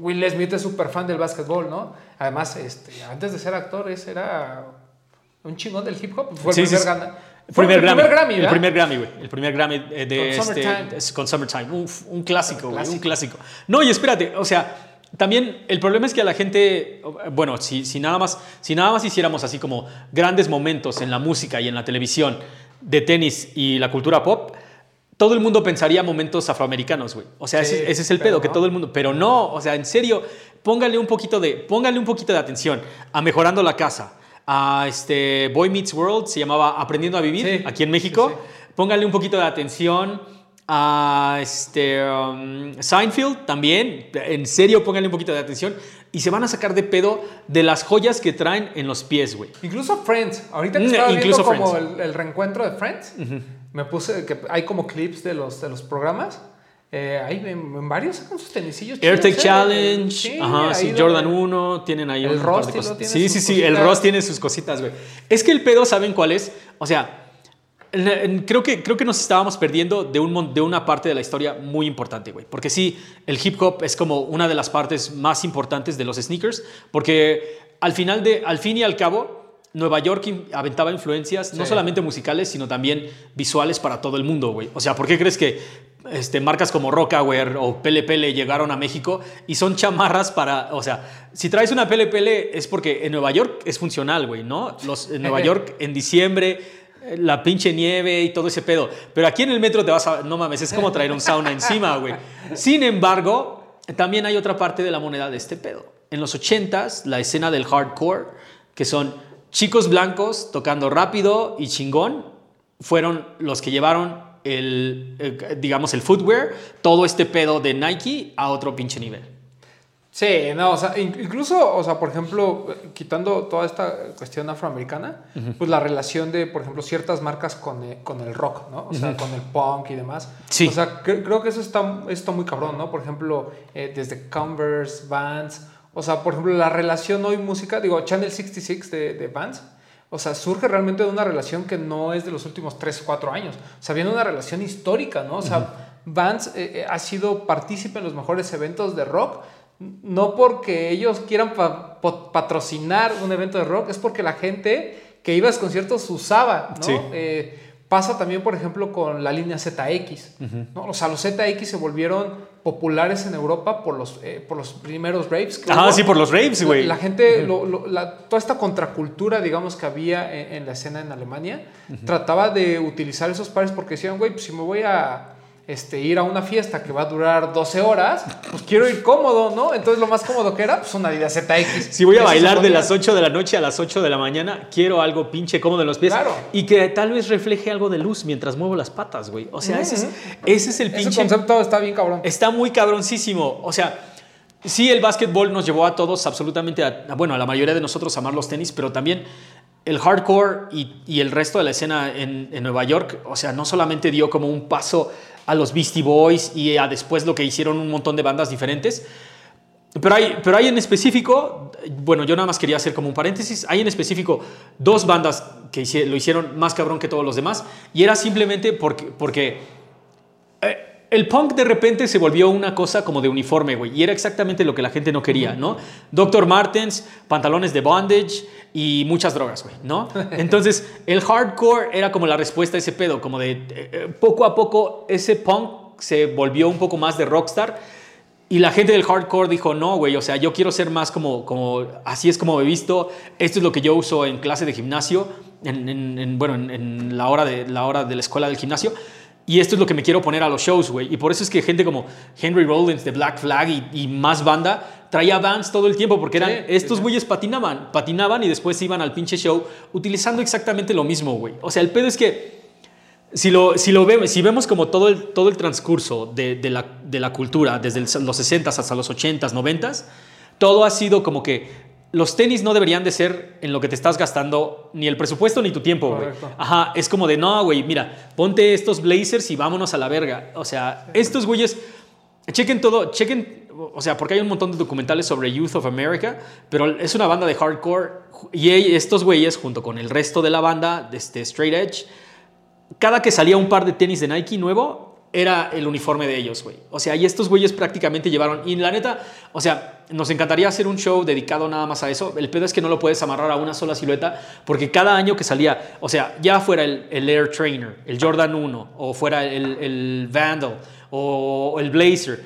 Will Smith es súper fan del básquetbol, ¿no? Además, este, antes de ser actor, ese era un chingón del hip hop. Fue el Sí, sí, primer, gana- el primer Grammy. primer Grammy, el primer Grammy, güey. El primer Grammy eh, de Con este, Summertime. es- con Summertime. Uf, un clásico, güey. Un Clásico. No, y espérate, o sea, también el problema es que a la gente, bueno, si, si, nada más, si nada más hiciéramos así como grandes momentos en la música y en la televisión de tenis y la cultura pop, todo el mundo pensaría momentos afroamericanos, güey. O sea, Sí, ese, ese es el pedo, que todo el mundo, pero no, o sea, en serio, póngale un poquito de, póngale un poquito de atención a mejorando la casa. A este Boy Meets World se llamaba Aprendiendo a vivir Sí, aquí en México. sí, Póngale un poquito de atención a este um, Seinfeld también. En serio, póngale un poquito de atención. y se van a sacar de pedo de las joyas que traen en los pies, güey. Incluso Friends. Ahorita que Mm, estaba incluso viendo como el, el reencuentro de Friends, me puse que hay como clips de los, de los programas. Eh, hay en, en varios sacan sus tenisillos. AirTag chidos, ¿eh? Challenge, Sí, ajá, sí, Jordan 1, tienen ahí El un Ross par de cosas. Sí, sí, sí, el. Ross tiene sus cositas, güey. Es que el pedo, ¿saben cuál es? O sea, creo que, creo que nos estábamos perdiendo de, un, de una parte de la historia muy importante, güey. Porque sí, el hip hop es como una de las partes más importantes de los sneakers, porque al, final de, al fin y al cabo... Nueva York aventaba influencias no solamente musicales, sino también visuales para todo el mundo, güey. O sea, ¿por qué crees que este, marcas como Rockaware o Pele Pele llegaron a México y son chamarras para, o sea, si traes una Pele Pele es porque en Nueva York es funcional, güey, ¿no? Los, en Nueva York en diciembre eh, la pinche nieve y todo ese pedo. Pero aquí en el metro te vas a, no mames, es como traer un sauna encima, güey. Sin embargo, también hay otra parte de la moneda de este pedo. En los 80s, la escena del hardcore, que son chicos blancos tocando rápido y chingón, fueron los que llevaron el, eh, digamos, el footwear, todo este pedo de Nike a otro pinche nivel. Sí, no, o sea, in- incluso, o sea, por ejemplo, quitando toda esta cuestión afroamericana, pues la relación de, por ejemplo, ciertas marcas con, eh, con el rock, ¿no? O sea, con el punk y demás. Sí. O sea, cre- creo que eso está, está muy cabrón, ¿no? Por ejemplo, eh, desde Converse, Vans, o sea, por ejemplo, la relación hoy música, digo, Channel 66 de, de Vans, o sea, surge realmente de una relación que no es de los últimos 3 o 4 años. O sea, viene una relación histórica, ¿no? O sea, Vans eh, eh, ha sido partícipe en los mejores eventos de rock, no porque ellos quieran pa- patrocinar un evento de rock, es porque la gente que iba a los conciertos usaba, ¿no? Sí. Eh, pasa también, por ejemplo, con la línea ZX, ¿no? O sea, los ZX se volvieron populares en Europa por los, eh, por los primeros raves. que Ah, hubo. sí, por los raves, güey. La, la gente, lo- lo- la- toda esta contracultura, digamos, que había en, en la escena en Alemania, trataba de utilizar esos pares porque decían, güey, pues si me voy a este, ir a una fiesta que va a durar 12 horas, pues quiero ir cómodo, ¿no? Entonces lo más cómodo que era, pues una Adidas ZX. Si voy a bailar de las 8 de la noche a las 8 de la mañana, quiero algo pinche cómodo en los pies. Claro. Y que tal vez refleje algo de luz mientras muevo las patas, güey. O sea, ese, es, ese es el Ese pinche... concepto está bien cabrón. Está muy cabroncísimo. O sea, sí, el básquetbol nos llevó a todos absolutamente, a- bueno, a la mayoría de nosotros a amar los tenis, pero también el hardcore y, y el resto de la escena en, en Nueva York, o sea, no solamente dio como un paso a los Beastie Boys y a después lo que hicieron un montón de bandas diferentes, pero hay, pero hay en específico, bueno, yo nada más quería hacer como un paréntesis, hay en específico dos bandas que lo hicieron más cabrón que todos los demás, y era simplemente porque, porque el punk de repente se volvió una cosa como de uniforme, güey, y era exactamente lo que la gente no quería, ¿no? Dr. Martens, pantalones de bondage y muchas drogas, güey, ¿no? Entonces, el hardcore era como la respuesta a ese pedo, como de eh, eh, poco a poco ese punk se volvió un poco más de rockstar y la gente del hardcore dijo, no, güey, o sea, yo quiero ser más como, como, así es como he visto, esto es lo que yo uso en clase de gimnasio, en, en- en, bueno, en, en la, hora de, la hora de la escuela del gimnasio, y esto es lo que me quiero poner a los shows, güey. Y por eso es que gente como Henry Rollins de Black Flag y, y más banda traía bands todo el tiempo, porque eran, Sí, estos sí. güeyes patinaban, patinaban y después iban al pinche show utilizando exactamente lo mismo, güey. O sea, el pedo es que si lo, si lo vemos, si vemos como todo el, todo el transcurso de, de la, de la cultura, desde el- los 60s hasta los 80s, 90s, todo ha sido como que los tenis no deberían de ser en lo que te estás gastando ni el presupuesto ni tu tiempo, güey. Ajá, es como de, no, güey, mira, ponte estos blazers y vámonos a la verga. O sea, estos güeyes, chequen todo, chequen, o sea, porque hay un montón de documentales sobre Youth of America, pero es una banda de hardcore y estos güeyes, junto con el resto de la banda, de este Straight Edge, cada que salía un par de tenis de Nike nuevo, era el uniforme de ellos, güey. O sea, y estos güeyes prácticamente llevaron. Y la neta, o sea, nos encantaría hacer un show dedicado nada más a eso. El pedo es que no lo puedes amarrar a una sola silueta, porque cada año que salía, o sea, ya fuera el, el Air Trainer, el Jordan 1, o fuera el, el Vandal, o el Blazer,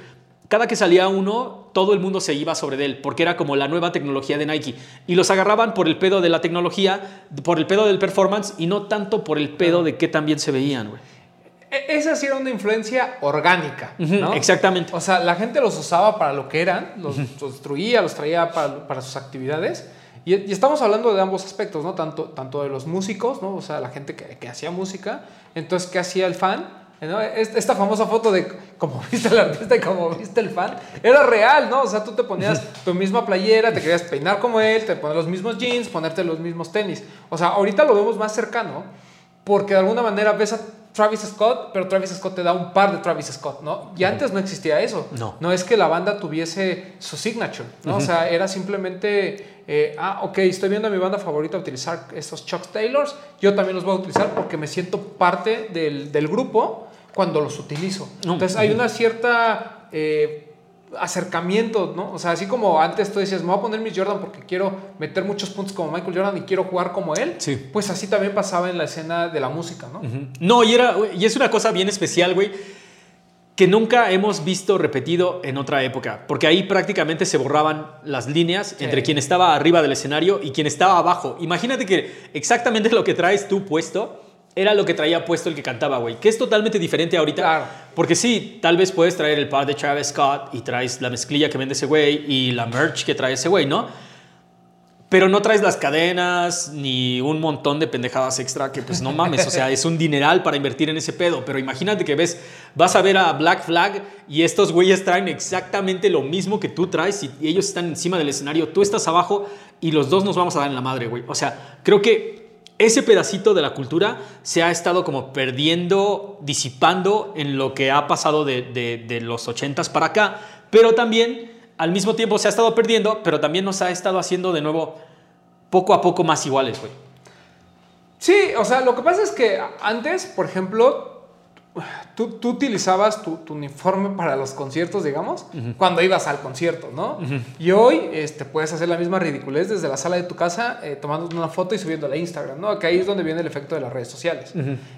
cada que salía uno, todo el mundo se iba sobre de él, porque era como la nueva tecnología de Nike. Y los agarraban por el pedo de la tecnología, por el pedo del performance, y no tanto por el pedo de que también se veían, güey. E- Esa sí era una influencia orgánica, ¿no? exactamente. O sea, la gente los usaba para lo que eran, los, destruía, los traía para, para sus actividades. Y, y estamos hablando de ambos aspectos, ¿no? Tanto, tanto de los músicos, ¿no? O sea, la gente que, que hacía música. Entonces, ¿qué hacía el fan? ¿no? Es- Esta famosa foto de cómo viste el artista y cómo viste el fan, era real, ¿no? O sea, tú te ponías tu misma playera, te querías peinar como él, te ponías los mismos jeans, ponerte los mismos tenis. O sea, ahorita lo vemos más cercano porque de alguna manera ves a Travis Scott, pero Travis Scott te da un par de Travis Scott, ¿no? Y antes no existía eso. No. No es que la banda tuviese su signature, ¿no? O sea, era simplemente, eh, ah, ok, estoy viendo a mi banda favorita utilizar estos Chuck Taylors, yo también los voy a utilizar porque me siento parte del, del grupo cuando los utilizo. Entonces hay una cierta eh, acercamiento, ¿no? O sea, así como antes tú decías, me voy a poner mis Jordan porque quiero meter muchos puntos como Michael Jordan y quiero jugar como él, Sí. pues así también pasaba en la escena de la música, ¿no? No, y, era, y es una cosa bien especial, güey, que nunca hemos visto repetido en otra época, porque ahí prácticamente se borraban las líneas entre quien estaba arriba del escenario y quien estaba abajo. Imagínate que exactamente lo que traes tú puesto era lo que traía puesto el que cantaba, güey, que es totalmente diferente ahorita. Claro. Porque sí, tal vez puedes traer el par de Travis Scott y traes la mezclilla que vende ese güey y la merch que trae ese güey, ¿no? Pero no traes las cadenas ni un montón de pendejadas extra que pues no mames, o sea, es un dineral para invertir en ese pedo, pero imagínate que ves, vas a ver a Black Flag y estos güeyes traen exactamente lo mismo que tú traes y ellos están encima del escenario, tú estás abajo y los dos nos vamos a dar en la madre, güey. O sea, creo que ese pedacito de la cultura se ha estado como perdiendo, disipando en lo que ha pasado de, los ochentas para acá, pero también al mismo tiempo se ha estado perdiendo, pero también nos ha estado haciendo de nuevo poco a poco más iguales, güey. Sí, o sea, lo que pasa es que antes, por ejemplo, tú, tú utilizabas tu, tu uniforme para los conciertos, digamos, cuando ibas al concierto, ¿no? Y hoy este, puedes hacer la misma ridiculez desde la sala de tu casa, eh, tomando una foto y subiéndola a Instagram, ¿no? Que ahí es donde viene el efecto de las redes sociales.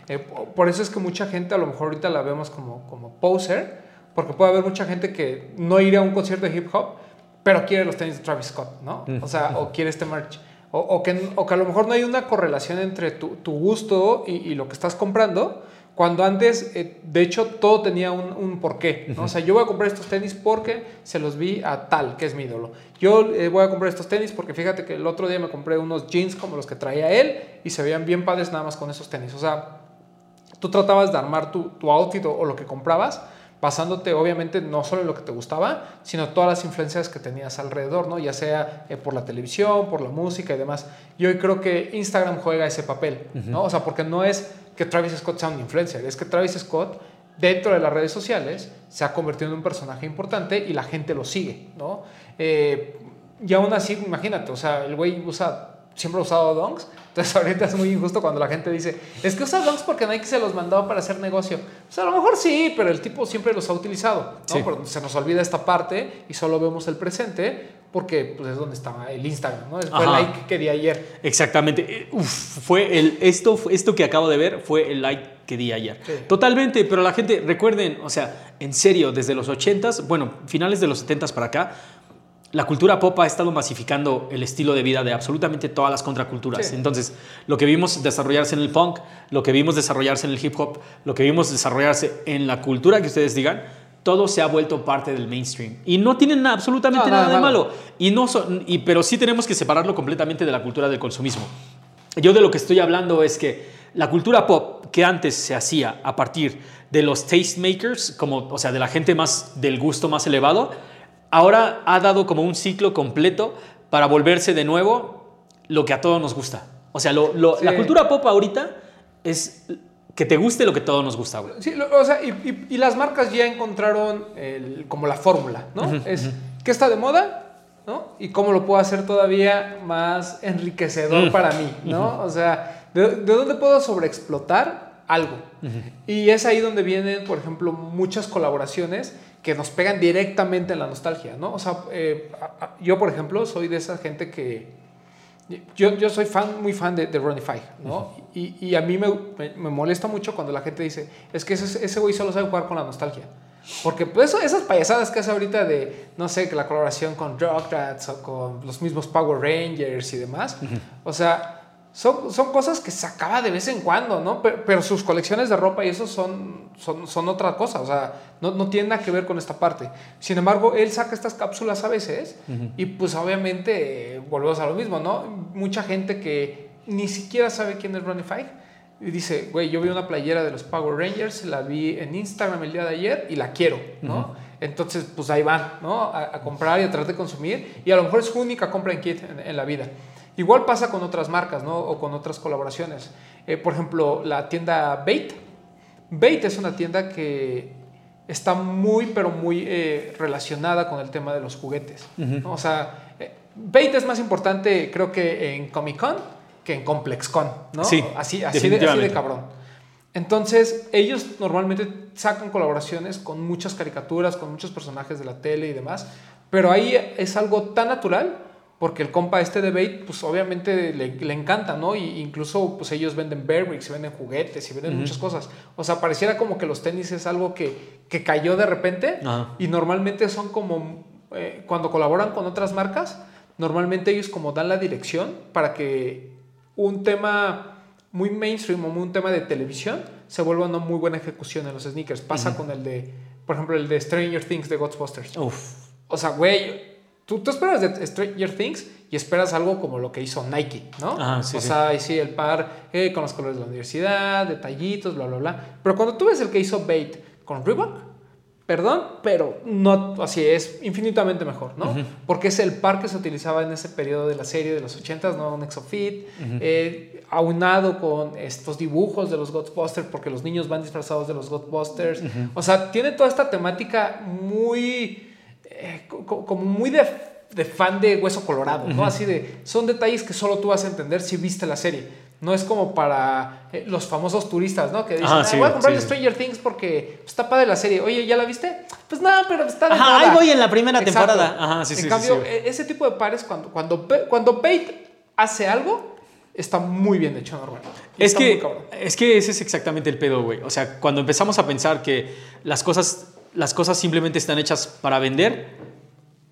Eh, po- por eso es que mucha gente, a lo mejor ahorita la vemos como, como poser, porque puede haber mucha gente que no iría a un concierto de hip hop, pero quiere los tenis de Travis Scott, ¿no? O sea, o quiere este merch. O, o que, o que a lo mejor no hay una correlación entre tu, tu gusto y, y lo que estás comprando, cuando antes, eh, de hecho, todo tenía un, un porqué, ¿no? O sea, yo voy a comprar estos tenis porque se los vi a tal, que es mi ídolo. Yo eh, voy a comprar estos tenis porque fíjate que el otro día me compré unos jeans como los que traía él y se veían bien padres nada más con esos tenis. O sea, tú tratabas de armar tu, tu outfit o, o lo que comprabas basándote obviamente no solo en lo que te gustaba, sino todas las influencias que tenías alrededor, ¿no? Ya sea eh, por la televisión, por la música y demás. Y hoy creo que Instagram juega ese papel, ¿no? O sea, porque no es que Travis Scott sea un influencer, es que Travis Scott dentro de las redes sociales se ha convertido en un personaje importante y la gente lo sigue, ¿no? Eh, y aún así, imagínate, o sea, el güey usa siempre ha usado donks. Entonces ahorita es muy injusto cuando la gente dice, es que usa donks porque Nike se los mandó para hacer negocio. Pues a lo mejor sí, pero el tipo siempre los ha utilizado, ¿no? Sí. Pero se nos olvida esta parte y solo vemos el presente porque pues, es donde estaba el Instagram, ¿no? Fue el Ajá. like que di ayer. Exactamente. Eh, uf, fue el, esto, esto que acabo de ver fue el like que di ayer. Sí. Totalmente, pero la gente, recuerden, o sea, en serio, desde los 80s, bueno, finales de los 70s para acá, la cultura pop ha estado masificando el estilo de vida de absolutamente todas las contraculturas. Sí. Entonces, lo que vimos desarrollarse en el punk, lo que vimos desarrollarse en el hip hop, lo que vimos desarrollarse en la cultura que ustedes digan, todo se ha vuelto parte del mainstream. Y no tienen absolutamente No, nada, nada de malo. malo. Y no son, y, pero sí tenemos que separarlo completamente de la cultura del consumismo. Yo de lo que estoy hablando es que la cultura pop que antes se hacía a partir de los tastemakers, como, o sea, de la gente más del gusto más elevado, ahora ha dado como un ciclo completo para volverse de nuevo lo que a todos nos gusta. O sea, lo- lo- Sí. la cultura pop ahorita es que te guste lo que a todos nos gusta, güey. Sí, lo- o sea, y, y- y las marcas ya encontraron el- como la fórmula, ¿no? es qué está de moda, ¿no? Y cómo lo puedo hacer todavía más enriquecedor Mm. para mí, ¿no? O sea, ¿de, de dónde puedo sobreexplotar algo? Y es ahí donde vienen, por ejemplo, muchas colaboraciones que nos pegan directamente en la nostalgia, ¿no? O sea, eh, yo, por ejemplo, soy de esa gente que, yo, yo soy fan, muy fan de, de Ronnie Five, ¿no? y, y a mí me, me, me molesta mucho cuando la gente dice, es que ese, ese güey solo sabe jugar con la nostalgia. Porque pues, esas payasadas que hace ahorita de, no sé, que la colaboración con Rugrats o con los mismos Power Rangers y demás, o sea, son, son cosas que sacaba de vez en cuando, ¿no? Pero, pero sus colecciones de ropa y eso son, son, son otra cosa, o sea, no, no tiene nada que ver con esta parte. Sin embargo, él saca estas cápsulas a veces y pues obviamente eh, volvemos a lo mismo, ¿no? Mucha gente que ni siquiera sabe quién es Ronnie Five y dice, güey, yo vi una playera de los Power Rangers, la vi en Instagram el día de ayer y la quiero, ¿no? Entonces, pues ahí van, ¿no? A, a comprar y a tratar de consumir y a lo mejor es su única compra en kit en, en la vida. Igual pasa con otras marcas, ¿no? O con otras colaboraciones. Eh, por ejemplo, la tienda Bait. Bait es una tienda que está muy, pero muy eh, relacionada con el tema de los juguetes. ¿no? O sea, eh, Bait es más importante, creo que en Comic Con que en Complex Con, ¿no? Sí, así, así, de, así de cabrón. Entonces, ellos normalmente sacan colaboraciones con muchas caricaturas, con muchos personajes de la tele y demás, pero ahí es algo tan natural porque el compa este de Bait, pues obviamente le, le encanta, ¿no? Y incluso pues ellos venden Bearbricks, y venden juguetes y venden muchas cosas. O sea, pareciera como que los tenis es algo que, que cayó de repente y normalmente son como, eh, cuando colaboran con otras marcas, normalmente ellos como dan la dirección para que un tema muy mainstream o un tema de televisión se vuelva una muy buena ejecución en los sneakers. Pasa con el de, por ejemplo, el de Stranger Things de Ghostbusters. Uf. O sea, güey, tú, tú esperas de Stranger Things y esperas algo como lo que hizo Nike, ¿no? Sí, o sí. sea, sí, el par eh, con los colores de la universidad, detallitos, bla, bla, bla. Pero cuando tú ves el que hizo Bait con Reebok, perdón, pero no así es infinitamente mejor, ¿no? Porque es el par que se utilizaba en ese periodo de la serie de los 80s, ¿no? Un Exofit, eh, aunado con estos dibujos de los Ghostbusters, porque los niños van disfrazados de los Ghostbusters. O sea, tiene toda esta temática muy, eh, co- co- como muy de, de fan de Hueso Colorado, ¿no? Así de, son detalles que solo tú vas a entender si viste la serie. No es como para eh, los famosos turistas, ¿no? Que dicen, "Ah, sí, voy a comprar sí. Stranger Things porque está padre la serie. Oye, ¿ya la viste? Pues no, pero está de Ajá, moda". ahí voy en la primera Exacto. temporada. Ajá, sí, en cambio, e- ese tipo de pares, cuando, cuando, cuando hace algo, está muy bien hecho normalmente. Y Es que, es que ese es exactamente el pedo, güey. O sea, cuando empezamos a pensar que las cosas, las cosas simplemente están hechas para vender,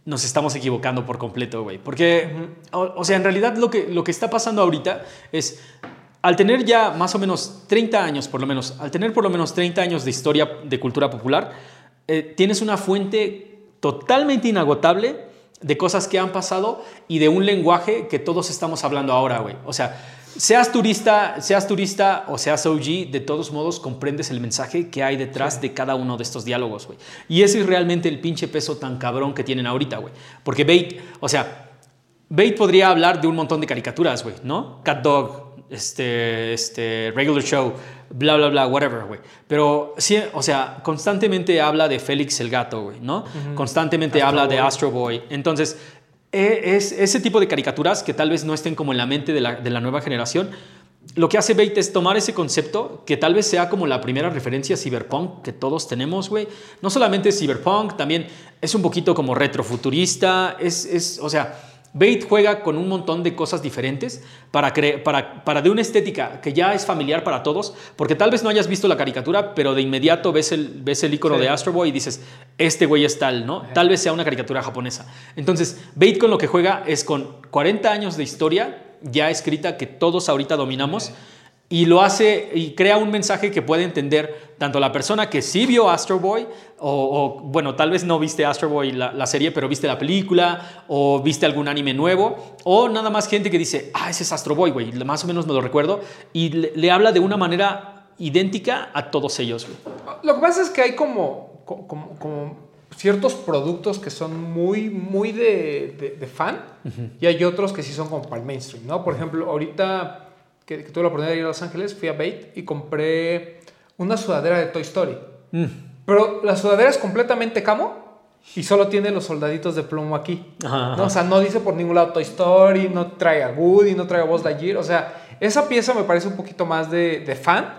nos estamos equivocando por completo, güey. Porque, o, sea, en realidad lo que, lo que está pasando ahorita es, al tener ya más o menos 30 años, por lo menos, al tener por lo menos 30 años de historia de cultura popular, eh, tienes una fuente totalmente inagotable de cosas que han pasado y de un lenguaje que todos estamos hablando ahora, güey. O sea, seas turista, seas turista o seas OG, de todos modos comprendes el mensaje que hay detrás de cada uno de estos diálogos, güey. Y ese es realmente el pinche peso tan cabrón que tienen ahorita, güey. Porque Bait, o sea, Bait podría hablar de un montón de caricaturas, güey, ¿no? Cat Dog, este, este, Regular Show, bla, bla, bla, whatever, güey. Pero sí, o sea, constantemente habla de Félix el gato, güey, ¿no? Constantemente Astro habla de. Astro Boy. Entonces, es ese tipo de caricaturas que tal vez no estén como en la mente de la, de la nueva generación. Lo que hace Bait es tomar ese concepto, que tal vez sea como la primera referencia a cyberpunk que todos tenemos, güey. No solamente cyberpunk, también es un poquito como retrofuturista. Es, es, o sea, Bait juega con un montón de cosas diferentes para, para, para de una estética que ya es familiar para todos, porque tal vez no hayas visto la caricatura, pero de inmediato ves el, ves el icono Sí. de Astro Boy y dices, este güey es tal, ¿no? Tal vez sea una caricatura japonesa. Entonces, Bait con lo que juega es con 40 años de historia ya escrita que todos ahorita dominamos. Y lo hace y crea un mensaje que puede entender tanto la persona que sí vio Astro Boy, o, o, bueno, tal vez no viste Astro Boy la, la serie, pero viste la película, o viste algún anime nuevo, o nada más gente que dice, ah, ese es Astro Boy, güey, más o menos me lo recuerdo, y le, le habla de una manera idéntica a todos ellos. Lo que pasa es que hay como, co- como, como ciertos productos que son muy, muy de, de- de fan y hay otros que sí son como para el mainstream, ¿no? Por ejemplo, ahorita que, que tuve la oportunidad de ir a Los Ángeles, fui a Bait y compré una sudadera de Toy Story. Pero la sudadera es completamente camo y solo tiene los soldaditos de plomo aquí. Ajá, ¿no? O sea, no dice por ningún lado Toy Story, no trae a Woody, no trae a Buzz Lightyear. O sea, esa pieza me parece un poquito más de, de fan.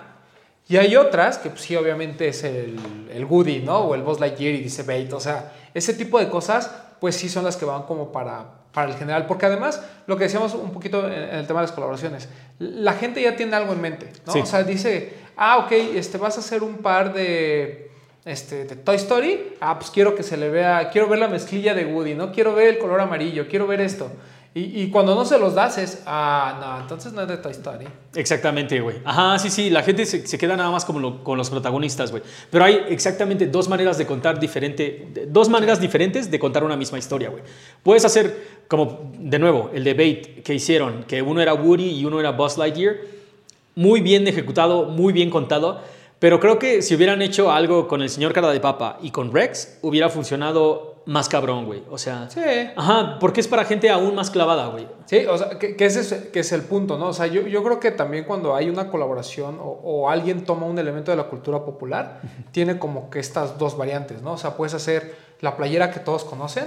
Y hay otras que pues, sí, obviamente es el, el Woody, ¿no? O el Buzz Lightyear y dice Bait. O sea, ese tipo de cosas, pues sí son las que van como para, para el general. Porque además, lo que decíamos un poquito en, el tema de las colaboraciones, la gente ya tiene algo en mente, ¿no? Sí. O sea, dice, ah, ok, este, vas a hacer un par de, este, de Toy Story. Ah, pues quiero que se le vea, quiero ver la mezclilla de Woody, ¿no? Quiero ver el color amarillo, quiero ver esto. Y, y cuando no se los das es, ah, no, entonces no es de Toy Story. Exactamente, güey. Ajá, sí, sí, la gente se, se queda nada más como lo- con los protagonistas, güey. Pero hay exactamente dos maneras de contar diferente, dos maneras diferentes de contar una misma historia, güey. Puedes hacer como, de nuevo, el debate que hicieron, que uno era Woody y uno era Buzz Lightyear. muy bien ejecutado, muy bien contado. Pero creo que si hubieran hecho algo con el señor Cara de Papa y con Rex, hubiera funcionado más cabrón, güey. O sea, Sí. ajá, porque es para gente aún más clavada, güey. Sí, o sea, que, que ese es, que es el punto, ¿no? O sea, yo, yo creo que también cuando hay una colaboración o, o alguien toma un elemento de la cultura popular, tiene como que estas dos variantes, ¿no? O sea, puedes hacer la playera que todos conocen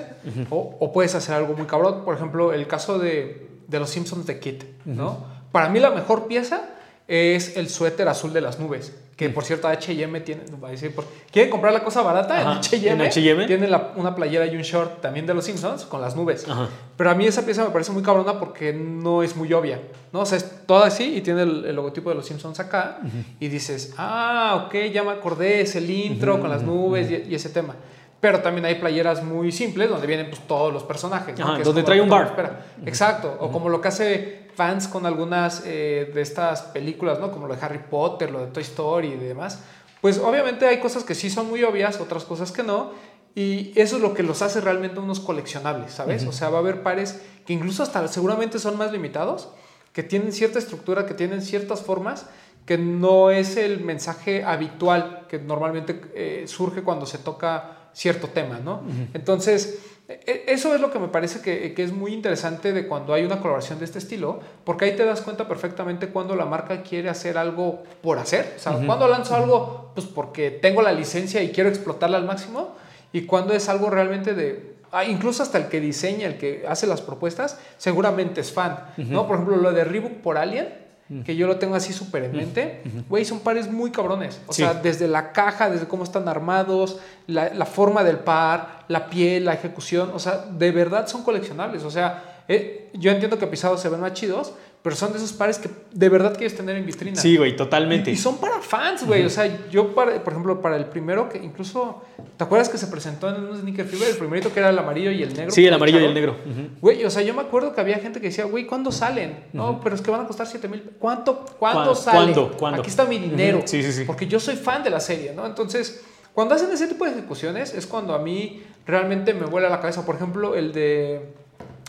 o, o puedes hacer algo muy cabrón. Por ejemplo, el caso de, de los Simpsons de Kit, ¿no? Para mí la mejor pieza es el suéter azul de las nubes. Que por cierto, H&M tiene, va a decir, por- ¿quieren comprar la cosa barata? Ajá, En H&M, en tiene la- una playera y un short también de los Simpsons con las nubes. Ajá. Pero a mí esa pieza me parece muy cabrona porque no es muy obvia, ¿no? O sea, es toda así y tiene el, el logotipo de los Simpsons acá y dices, ah, ok, ya me acordé, es el intro con las nubes y, y ese tema. Pero también hay playeras muy simples donde vienen pues, todos los personajes. ¿no? Ajá, Que donde trae un bar. uno espera. Exacto. O como lo que hace fans con algunas eh, de estas películas, ¿no? Como lo de Harry Potter, lo de Toy Story y demás. Pues obviamente hay cosas que sí son muy obvias, otras cosas que no. Y eso es lo que los hace realmente unos coleccionables, ¿sabes? O sea, va a haber pares que incluso hasta seguramente son más limitados, que tienen cierta estructura, que tienen ciertas formas, que no es el mensaje habitual que normalmente eh, surge cuando se toca cierto tema, ¿no? Entonces, e- eso es lo que me parece que, que es muy interesante de cuando hay una colaboración de este estilo, porque ahí te das cuenta perfectamente cuando la marca quiere hacer algo por hacer, o sea, cuando lanzo algo, pues porque tengo la licencia y quiero explotarla al máximo, y cuando es algo realmente de... ah, incluso hasta el que diseña, el que hace las propuestas, seguramente es fan, ¿no? Por ejemplo, lo de Reebok por Alien, que yo lo tengo así súper en mente, güey, son pares muy cabrones. O Sí. sea, desde la caja, desde cómo están armados, la, la forma del par, la piel, la ejecución, o sea, de verdad son coleccionables. O sea, eh, yo entiendo que pisados se ven más chidos, pero son de esos pares que de verdad quieres tener en vitrina. Sí, güey, totalmente. Y, y son para fans, güey. O sea, yo, para, por ejemplo, para el primero que incluso, ¿te acuerdas que se presentó en un sneaker fever? El primerito que era el amarillo y el negro. Sí, el amarillo y el negro. Güey, o sea, yo me acuerdo que había gente que decía, güey, ¿cuándo salen? No, pero es que van a costar 7 mil. ¿Cuánto, ¿Cuándo ¿Cuándo? salen? ¿Cuándo? ¿Cuándo? Aquí está mi dinero. Sí, sí, sí. Porque yo soy fan de la serie, ¿no? Entonces, cuando hacen ese tipo de ejecuciones es cuando a mí realmente me vuela la cabeza. Por ejemplo, el de...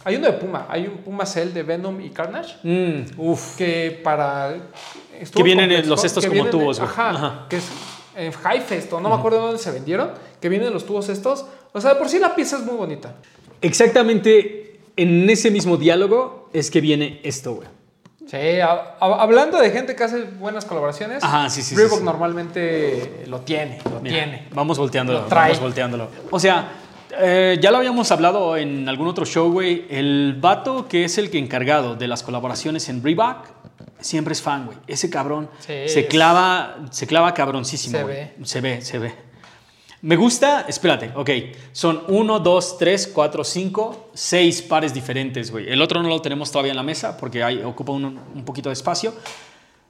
Hay uno de Puma. Hay un Puma Cell de Venom y Carnage Mm, uf. que para... Que vienen los estos como vienen tubos, güey. Ajá, Ajá. que es en Highfest o no me acuerdo dónde se vendieron, que vienen los tubos estos. O sea, de por sí la pieza es muy bonita. Exactamente en ese mismo diálogo es que viene esto, güey. Sí, a- a- hablando de gente que hace buenas colaboraciones, Ajá, sí, sí, sí, Reebok sí. normalmente lo tiene, lo Mira, tiene. Vamos volteándolo. Lo trae. Vamos volteándolo. O sea, eh, ya lo habíamos hablado en algún otro show, güey. El vato que es el que encargado de las colaboraciones en Reebok siempre es fan, güey. Ese cabrón Sí, se es- clava, se clava cabroncísimo. Se ve. Se ve, se ve. Me gusta, espérate, ok. Son uno, dos, tres, cuatro, cinco, seis pares diferentes, güey. El otro no lo tenemos todavía en la mesa porque hay, ocupa un, un poquito de espacio.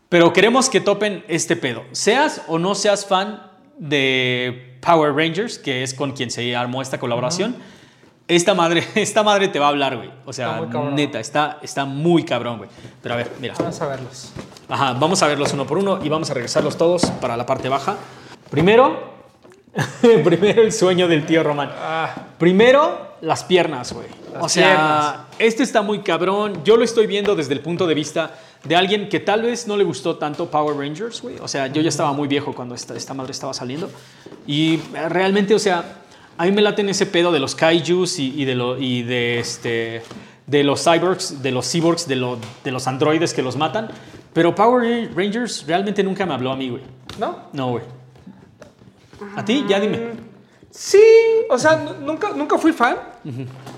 Pero queremos que topen este pedo. Seas o no seas fan de Power Rangers, que es con quien se armó esta colaboración, esta, madre, esta madre te va a hablar, güey. O sea, Está neta, está, está muy cabrón, güey. Pero a ver, mira. Vamos a verlos. Ajá, vamos a verlos uno por uno y vamos a regresarlos todos para la parte baja. Primero, primero el sueño del tío Román. Ah, Primero, las piernas, güey. O sea, piernas. este está muy cabrón. Yo lo estoy viendo desde el punto de vista de alguien que tal vez no le gustó tanto Power Rangers, güey. O sea, yo ya estaba muy viejo cuando esta, esta madre estaba saliendo. Y eh, realmente, o sea, a mí me late en ese pedo de los kaijus y, y de, lo, y de, este, de los cyborgs, de los cyborgs, de, lo- de los androides que los matan. Pero Power Rangers realmente nunca me habló a mí, güey. ¿no? No, güey. ¿A ti? Ya dime. Sí, o sea, nu- nunca, nunca fui fan,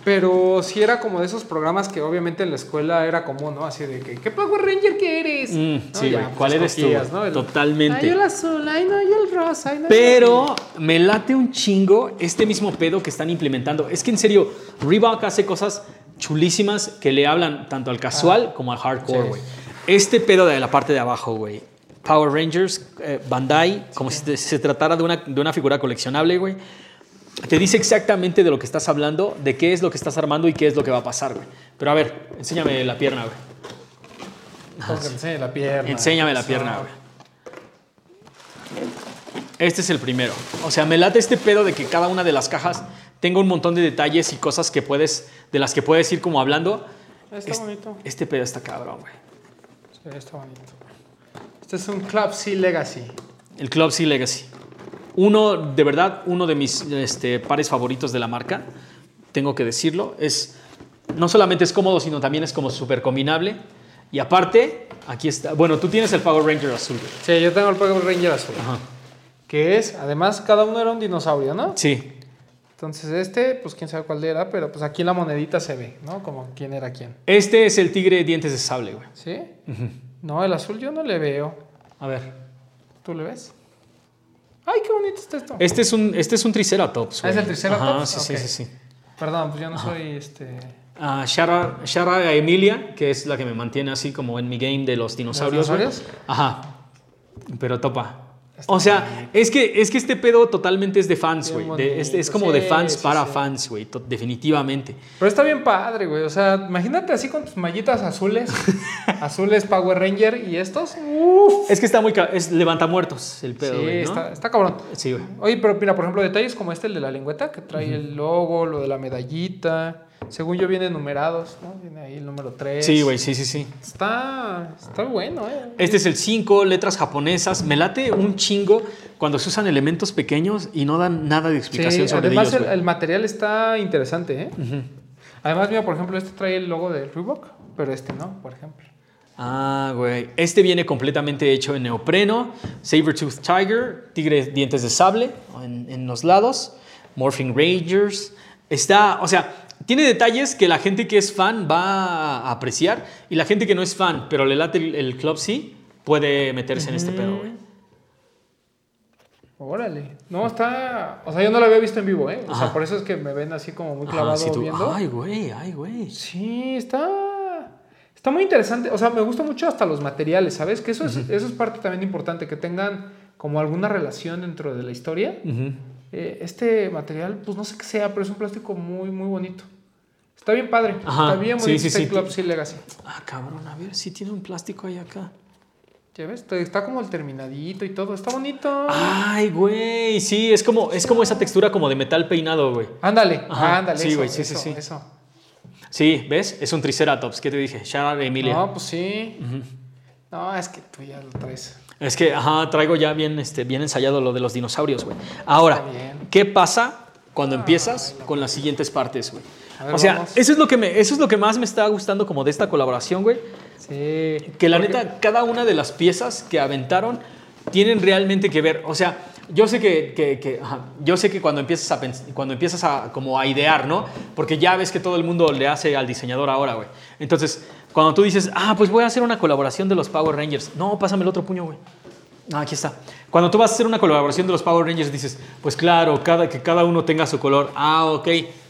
pero sí era como de esos programas que obviamente en la escuela era común, ¿no? Así de que, ¿qué Power Ranger que eres? Mm, ¿No? sí, Ya, pues, ¿Cuál eres tú? Totalmente. Ay, yo el azul, ay, no, yo el rosa, ay, no, yo Pero me late un chingo este mismo pedo que están implementando. Es que en serio, Reebok hace cosas chulísimas que le hablan tanto al casual como al hardcore, Sí. güey. Este pedo de la parte de abajo, güey. Power Rangers, eh, Bandai, como si se tratara de una, de una figura coleccionable, güey. Te dice exactamente de lo que estás hablando, de qué es lo que estás armando y qué es lo que va a pasar, güey. Pero a ver, enséñame la pierna, güey. Te enseñe la pierna. Enséñame la pierna, güey. Este es el primero. O sea, me late este pedo de que cada una de las cajas tenga un montón de detalles y cosas que puedes, de las que puedes ir como hablando. Está Es- bonito. Este pedo está cabrón, güey. Sí, está bonito. Este es un Club C Legacy. El Club C Legacy. Uno, de verdad, uno de mis este, pares favoritos de la marca, tengo que decirlo. Es, no solamente es cómodo, sino también es como súper combinable. Y aparte, aquí está. Bueno, tú tienes el Power Ranger azul. Sí, yo tengo el Power Ranger azul. Ajá. Que es, además, cada uno era un dinosaurio, ¿no? Sí. Entonces este, pues quién sabe cuál era, pero pues aquí en la monedita se ve, ¿no? Como quién era quién. Este es el tigre dientes de sable, güey. ¿Sí? No, el azul yo no le veo. A ver. ¿Tú le ves? Ay, qué bonito está esto. Este es un, este es un Triceratops. Ah, ¿es güey. el Triceratops? Ajá, sí, Ok. sí, sí, sí. Perdón, pues yo no soy este. Ah, shout out- shout out a Emilia, que es la que me mantiene así como en mi game de los dinosaurios. güey. dinosaurios? Ajá. Pero topa. O sea, es que, es que este pedo totalmente es de fans, güey. Es, es como de fans sí, para sí. fans, güey. Definitivamente. Pero está bien padre, güey. O sea, imagínate así con tus mallitas azules. azules Power Ranger y estos. Uf. Es que está muy... Es levantamuertos el pedo, sí, güey, ¿no? está, está cabrón. Sí, güey. Oye, pero mira, por ejemplo, detalles como este, el de la lengüeta, que trae el logo, lo de la medallita. Según yo, vienen numerados, ¿no? Viene ahí el número 3. Sí, güey, sí, sí, sí. Está, está bueno, ¿eh? Este es el 5, letras japonesas. Me late un chingo cuando se usan elementos pequeños y no dan nada de explicación Sí, sobre además ellos, el, güey. el material está interesante, ¿eh? Además, mira, por ejemplo, este trae el logo de Reebok, pero este no, por ejemplo. Ah, güey. Este viene completamente hecho en neopreno, Sabertooth Tiger, tigre dientes de sable en, en los lados, Morphing Rangers. Está, o sea, tiene detalles que la gente que es fan va a apreciar y la gente que no es fan, pero le late el, el Club C, puede meterse en este pedo, güey. Órale. No, está. O sea, yo no lo había visto en vivo, ¿eh? O sea, por eso es que me ven así como muy Ajá, clavado sí, tú- viendo. Ay, güey, ay, güey. Sí, está. Está muy interesante. O sea, me gusta mucho hasta los materiales, ¿sabes? Que eso es, eso es parte también importante, que tengan como alguna relación dentro de la historia. Eh, este material, pues no sé qué sea, pero es un plástico muy, muy bonito. Está bien padre. Ajá, Está bien sí, bonito sí, este sí. Club Legacy. Ah, cabrón, a ver, sí tiene un plástico ahí acá. ¿Ya ves? Está- como el terminadito y todo. Está bonito. Ay, güey, sí, es como, es como esa textura como de metal peinado, güey. Ándale, Ajá, ándale. sí, eso, güey, sí, sí, eso, sí. Eso. Sí, ¿ves? Es un Triceratops, ¿qué te dije? A Emilia. No, pues sí. No, es que tú ya lo traes. Es que, ajá, traigo ya bien, este, bien ensayado lo de los dinosaurios, güey. Ahora. Ah, ¿qué pasa cuando empiezas con las siguientes partes, güey? Ver, O sea, vamos. eso es, lo que me, eso es lo que más me está gustando como de esta colaboración, güey. Sí. Que la Porque- neta, cada una de las piezas que aventaron tienen realmente que ver. O sea, yo sé que, que- que- ajá, yo sé que cuando empiezas a cuando empiezas a como a idear, ¿no? Porque ya ves que todo el mundo le hace al diseñador ahora, güey. Entonces, cuando tú dices, ah, pues voy a hacer una colaboración de los Power Rangers. No, pásame el otro puño, güey. Ah, aquí está. Cuando tú vas a hacer una colaboración de los Power Rangers, dices, pues claro, cada, que cada uno tenga su color. Ah, ok.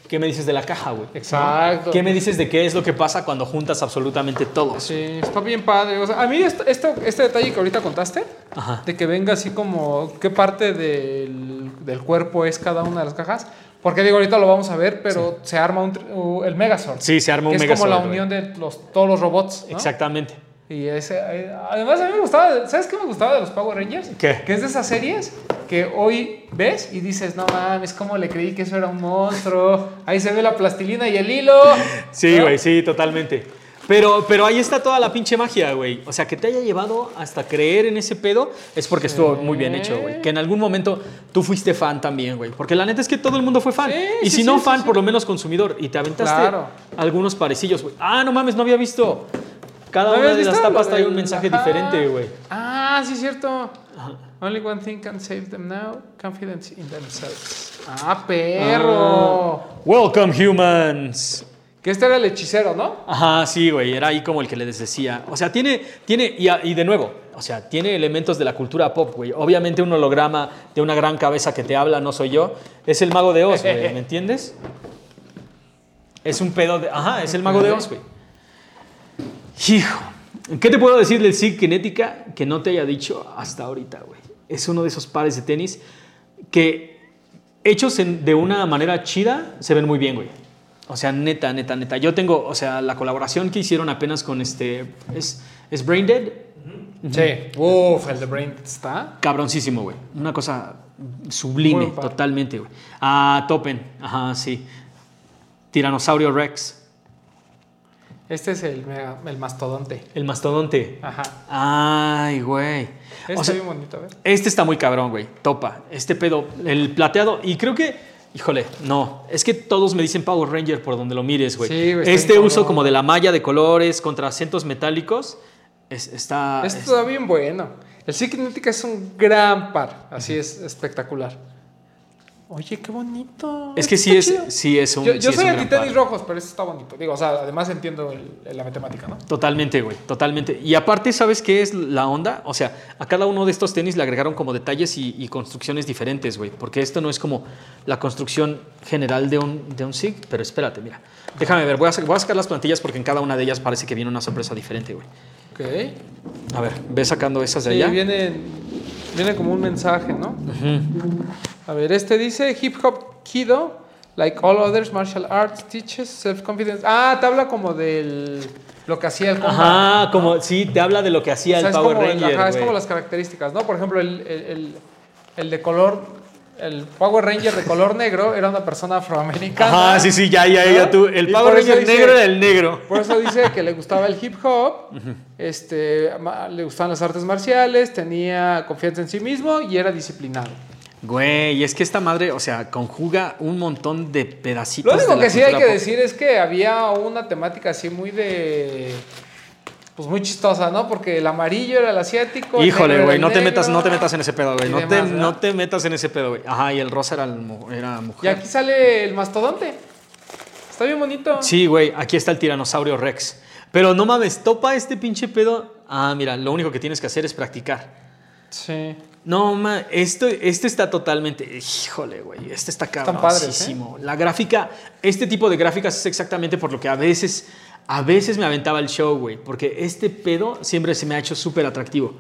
¿Qué me dices de la caja, güey? Exacto. ¿Qué me dices de qué es lo que pasa cuando juntas absolutamente todos? Sí, está bien padre. O sea, a mí esto- esto- este detalle que ahorita contaste, Ajá. de que venga así como qué parte del, del cuerpo es cada una de las cajas. Porque digo, ahorita lo vamos a ver, pero se arma un, el Megazord. Sí, se arma un que es como la unión de los, todos los robots. ¿no? Exactamente. Y ese, eh, además a mí me gustaba, ¿sabes qué me gustaba de los Power Rangers? ¿Qué? Que es de esas series que hoy ves y dices, no mames, ¿cómo le creí que eso era un monstruo? Ahí se ve la plastilina y el hilo. Sí, ¿no? güey, sí, totalmente. Pero, pero ahí está toda la pinche magia, güey. O sea, que te haya llevado hasta creer en ese pedo es porque estuvo muy bien hecho, güey. Que en algún momento tú fuiste fan también, güey. Porque la neta es que todo el mundo fue fan. Sí, y sí, si sí, no sí, fan, sí. por lo menos consumidor. Y te aventaste Claro. algunos parecillos, güey. Ah, no mames, no había visto. Cada ¿No una de las tapas trae un mensaje ajá? diferente, güey. Ah, sí, es cierto. Only one thing can save them now, confidence in themselves. Ah, perro. Welcome, humans. Que este era el hechicero, ¿no? Ajá, sí, güey, era ahí como el que les decía. O sea, tiene, tiene y, y de nuevo, o sea, tiene elementos de la cultura pop, güey. Obviamente un holograma de una gran cabeza que te habla, no soy yo, es el mago de Oz, güey, ¿me entiendes? Es un pedo de... Ajá, es el mago de Oz, güey. Hijo, ¿qué te puedo decir del SIG Kinética que no te haya dicho hasta ahorita, güey? Es uno de esos pares de tenis que hechos en- de una manera chida se ven muy bien, güey. O sea, neta, neta, neta. Yo tengo, o sea, la colaboración que hicieron apenas con este. ¿Es, es Brain Dead? Sí. Uf, el de Brain está. Cabroncísimo, güey. Una cosa sublime, totalmente, güey. Ah, Topen. Ajá, sí. Tiranosaurio Rex. Este es el, mega- el mastodonte. El mastodonte. Ajá. Ay, güey. Este O sea, bien bonito, a ver. Este está muy cabrón, güey. Topa. Este pedo, el plateado. Y creo que, híjole, no. Es que todos me dicen Power Ranger por donde lo mires, güey. Sí, güey, este uso cabrón. como de la malla de colores contra acentos metálicos es- está. Este es- está bien bueno. El Signética es un gran par. Así es espectacular. Oye, qué bonito. es que sí es, chido. sí es un. Yo, sí yo es soy anti-tenis rojos, pero este está bonito. Digo, o sea, además entiendo el- la matemática, ¿no? Totalmente, güey, totalmente. Y aparte, ¿sabes qué es la onda? O sea, a cada uno de estos tenis le agregaron como detalles y, y construcciones diferentes, güey. Porque esto no es como la construcción general de un, de un SIG. Pero espérate, mira. Déjame ver, voy a, sa- voy a sacar las plantillas porque en cada una de ellas parece que viene una sorpresa diferente, güey. Ok. A ver, ve sacando esas de Sí, allá. viene, viene como un mensaje, ¿no? A ver, este dice hip hop kido, like all others martial arts, teaches self-confidence. Ah, te habla como del lo que hacía el compa. Ajá, como, sí, te habla de lo que hacía O sea, el Power como Ranger, ajá, es como las características, ¿no? Por ejemplo, el, el- el- el de color, el Power Ranger de color negro era una persona afroamericana. Ajá, sí, sí, ya, ya, ¿no? ya tú. El Y Power Ranger dice- negro era el negro. Por eso dice que le gustaba el hip hop, este, le gustaban las artes marciales, tenía confianza en sí mismo y era disciplinado. Güey, es que esta madre, o sea, conjuga un montón de pedacitos. Lo único de la que sí hay que decir es que había una temática así muy de. Pues muy chistosa, ¿no? Porque el amarillo era el asiático. Híjole, güey, no te metas, no te metas en ese pedo, güey. No, te, no te metas en ese pedo, güey. Ajá, y el rosa era, el mu- era Y mujer. aquí sale el mastodonte. Está bien bonito. Sí, güey, aquí está el tiranosaurio Rex. Pero no mames, topa este pinche pedo. Ah, mira, lo único que tienes que hacer es practicar. Sí. No, ma, esto, este está totalmente. Híjole, güey. Este está padres, ¿eh? La gráfica, este tipo de gráficas es exactamente por lo que a veces, a veces me aventaba el show, güey. Porque este pedo siempre se me ha hecho súper atractivo.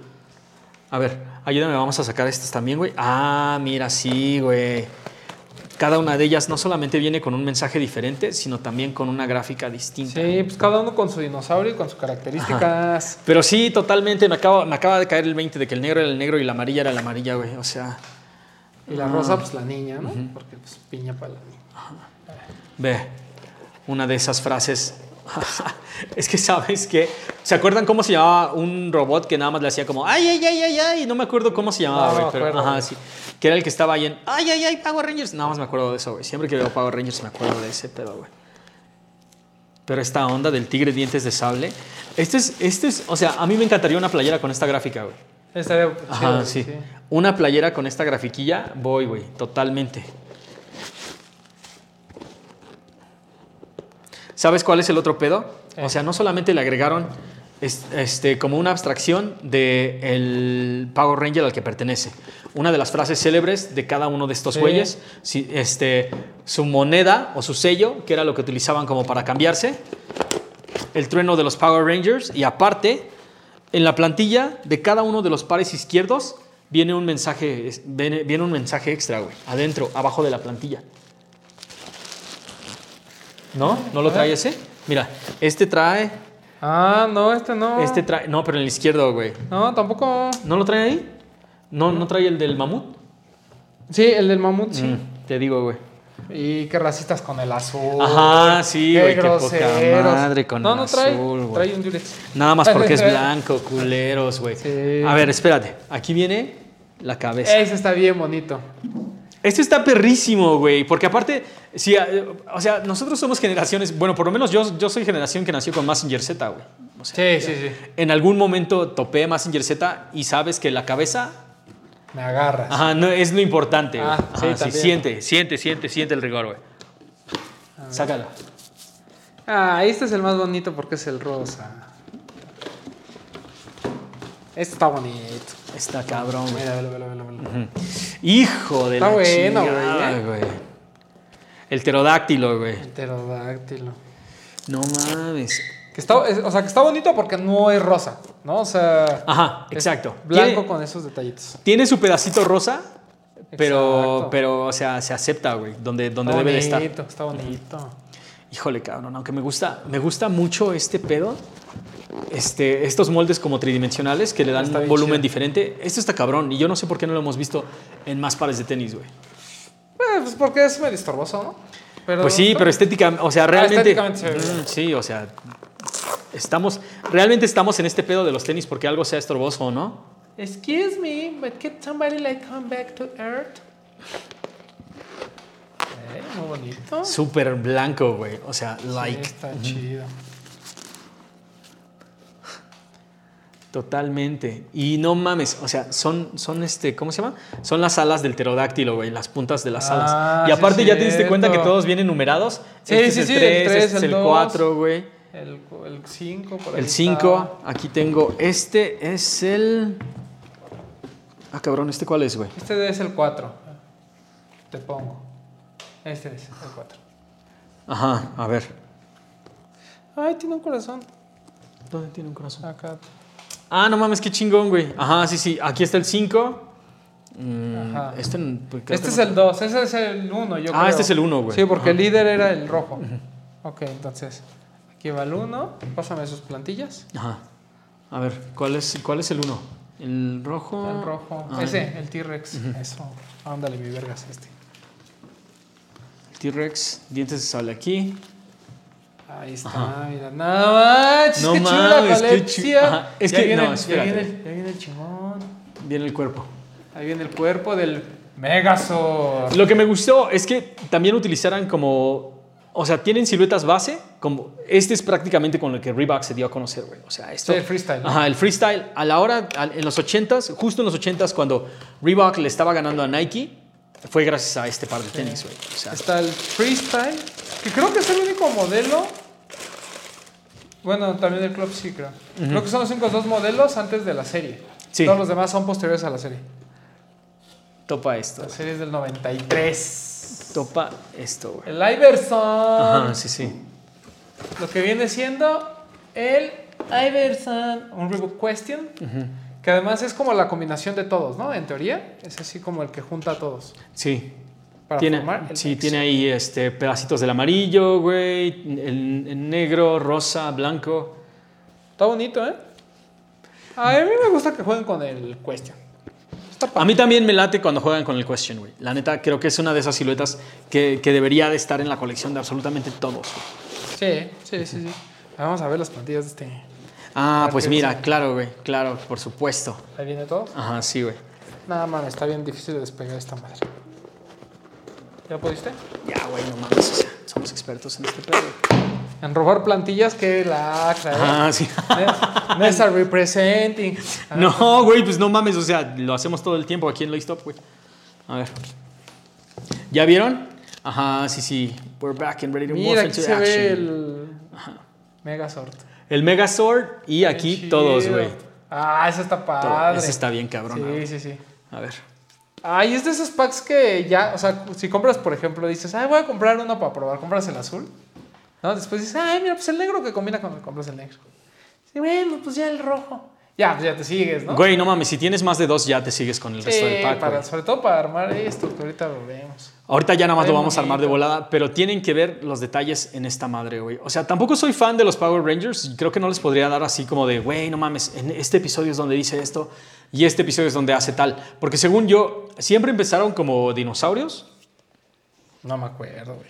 A ver, ayúdame, vamos a sacar estas también, güey. Ah, mira, sí, güey. Cada una de ellas no solamente viene con un mensaje diferente, sino también con una gráfica distinta. Sí, pues cada uno con su dinosaurio y con sus características. Pero sí, totalmente, me acaba, me acaba de caer el 20 de que el negro era el negro y la amarilla era la amarilla, güey. O sea, Y la rosa, pues la niña, ¿no? Porque pues piña para la niña. ve, una de esas frases. es que, ¿sabes qué? ¿Se acuerdan cómo se llamaba un robot que nada más le hacía como, ay, ay, ay, ay, ay? No me acuerdo cómo se llamaba, No, güey. pero, acuerdo, ajá, sí. Que era el que estaba ahí en, ay, ay, ay, Power Rangers. Nada más me acuerdo de eso, güey. Siempre que veo Power Rangers me acuerdo de ese pedo, güey. Pero esta onda del tigre dientes de sable. Este es, este es, o sea, a mí me encantaría una playera con esta gráfica, güey. Estaría Ajá, sí. Una playera con esta grafiquilla, voy, güey, totalmente. ¿Sabes cuál es el otro pedo? O sea, no solamente le agregaron es- este, como una abstracción del el Power Ranger al que pertenece. Una de las frases célebres de cada uno de estos Sí. güeyes, si- este, su moneda o su sello, que era lo que utilizaban como para cambiarse, el trueno de los Power Rangers y aparte, en la plantilla de cada uno de los pares izquierdos viene un mensaje, viene un mensaje extra, güey, adentro, abajo de la plantilla. ¿No? ¿No lo trae ese? Mira, este trae, Ah, no, este no. este trae, no, pero en el izquierdo, güey. No, tampoco. ¿No lo trae ahí? ¿No, no trae el del mamut? Sí, el del mamut, sí. Mm, te digo, güey. Y qué racistas con el azul. Ajá, sí, Qué güey, qué poca madre con no, el no trae. azul, güey. trae un Durex. Nada más porque es blanco, culeros, güey. Sí. A ver, espérate. Aquí viene la cabeza. Ese está bien bonito. Este está perrísimo, güey, porque aparte, sí, eh, o sea, nosotros somos generaciones, bueno, por lo menos yo, yo soy generación que nació con Massinger Z, güey. O sea, Sí, sí, sí. En algún momento topé Massinger Z y sabes que la cabeza, Me agarras. ajá, no es lo importante. Ah, sí, Ajá, también. siente, siente, siente, siente el rigor, güey. Sácala. Ah, este es el más bonito porque es el rosa. Este está bonito. Está cabrón, güey. Mira, velo, velo, velo. Hijo de Está la bueno, chingada, güey, ¿eh? güey. El pterodáctilo, güey. El pterodáctilo. No mames. Que está, es- o sea, que está bonito porque no es rosa, ¿no? O sea, Ajá, exacto. blanco Tiene- con esos detallitos. Tiene su pedacito rosa, pero, Exacto. pero o sea, se acepta, güey, donde, donde está debe de bonito, estar. Está bonito. Híjole, cabrón, aunque me gusta, me gusta mucho este pedo. Este, estos moldes como tridimensionales que le dan un volumen chido. diferente. Esto está cabrón y yo no sé por qué no lo hemos visto en más pares de tenis, güey. Eh, pues porque es medio estorboso, ¿no? Pero Pues sí, pero estética, o sea, realmente. estéticamente se ve Mm, sí, o sea, Estamos, realmente estamos en este pedo de los tenis porque algo sea estorboso, ¿no? Excuse me, but can somebody like come back to Earth? Eh, muy bonito. Súper blanco, güey. O sea, like. Sí, está chido. Totalmente. Y no mames, o sea, son, son este, ¿cómo se llama? Son las alas del pterodáctilo, güey, las puntas de las Ah, alas. Y sí, aparte ya te diste cuenta que todos vienen numerados. Sí, este sí, es sí, el el 3, tres, este es el el dos. 4, güey. El 5, por ahí. El está. 5, aquí tengo, este es el... Ah, cabrón, ¿este cuál es, güey? Este es el 4. Te pongo. Este es el 4. Ajá, a ver. Ay, tiene un corazón. ¿Dónde tiene un corazón? Acá. Ah, no mames, qué chingón, güey. Ajá, sí, sí, aquí está el 5. Ajá. este pues, Este es no- el 2, ese es el 1, yo Ah, creo. este es el uno, güey. Sí, porque Ajá. el líder era el rojo. Ok, entonces, aquí va el 1. Pásame sus plantillas. Ajá. A ver, ¿cuál es, cuál es el 1? El rojo. El rojo. Ah, Ese, el T-Rex. Eso. Ándale, mi vergas este. el T-Rex, dientes de sable aquí. Ahí está, Ajá. mira. Nada más. No qué chido la mames, qué colección. es Ya que- viene, no, ya viene, ya viene el chingón. Viene el cuerpo. Ahí viene el cuerpo del Megazord. Lo que me gustó es que también utilizaran como. O sea, tienen siluetas base. Como, este es prácticamente con el que Reebok se dio a conocer, güey. O sea, esto. Sí, el freestyle, ¿no? Ajá, el freestyle. A la hora, en los 80s, justo en los 80s, cuando Reebok le estaba ganando a Nike, fue gracias a este par de tenis, güey. O sea, Está el Freestyle, que creo que es el único modelo. Bueno, también el Club sí, creo. Creo que son los únicos dos modelos antes de la serie. Sí. Todos los demás son posteriores a la serie. topa esto. La serie es del 93. Topa esto, güey. El Iverson. Ajá, sí, sí. Lo que viene siendo el Iverson. Un Reebok Question. Que además es como la combinación de todos, ¿no? En teoría. Es así como el que junta a todos. Sí. Para tiene, formar el sí, mix. tiene ahí este, pedacitos del amarillo, güey, el, el negro, rosa, blanco. Está bonito, ¿eh? A mí me gusta que jueguen con el Question. A mí también me late cuando juegan con el Question, güey. La neta, creo que es una de esas siluetas que, que debería de estar en la colección de absolutamente todos. Sí, sí, sí, sí. Vamos a ver las plantillas de este. Ah, pues mira, claro, güey, claro, por supuesto. Ahí viene todo. Ajá, sí, güey. Nada más, está bien difícil de despegar esta madre. ¿Ya pudiste? Ya, güey, no mames, o sea, somos expertos en este pedo. En robar plantillas que la acra, ¿eh? Ah, sí. Nessa representing. No, güey, pues no mames, o sea, lo hacemos todo el tiempo aquí en Stop, güey. A ver. ¿Ya vieron? Ajá, sí, sí. We're back and ready to Mira, aquí into se ve action. el Megazord. El Megazord y aquí todos, güey. Ah, eso está padre. Ese está bien cabrón. Sí, sí, sí. A ver. Ay, es de esos packs que ya, o sea, si compras, por ejemplo, dices, ay, voy a comprar uno para probar, compras el azul. ¿No? Después dices, ay, mira, pues el negro que combina cuando compras el negro. Sí, bueno, pues ya el rojo. Ya, pues ya te sigues, ¿no? Güey, no mames, si tienes más de dos ya te sigues con el Sí, resto del pack. para- sobre todo para armar esto, que ahorita lo vemos. Ahorita ya nada más lo vamos a armar de volada, pero tienen que ver los detalles en esta madre, güey. O sea, tampoco soy fan de los Power Rangers. y Creo que no les podría dar así como de, güey, no mames, en este episodio es donde dice esto y este episodio es donde hace tal. Porque según yo, siempre empezaron como dinosaurios. No me acuerdo, güey.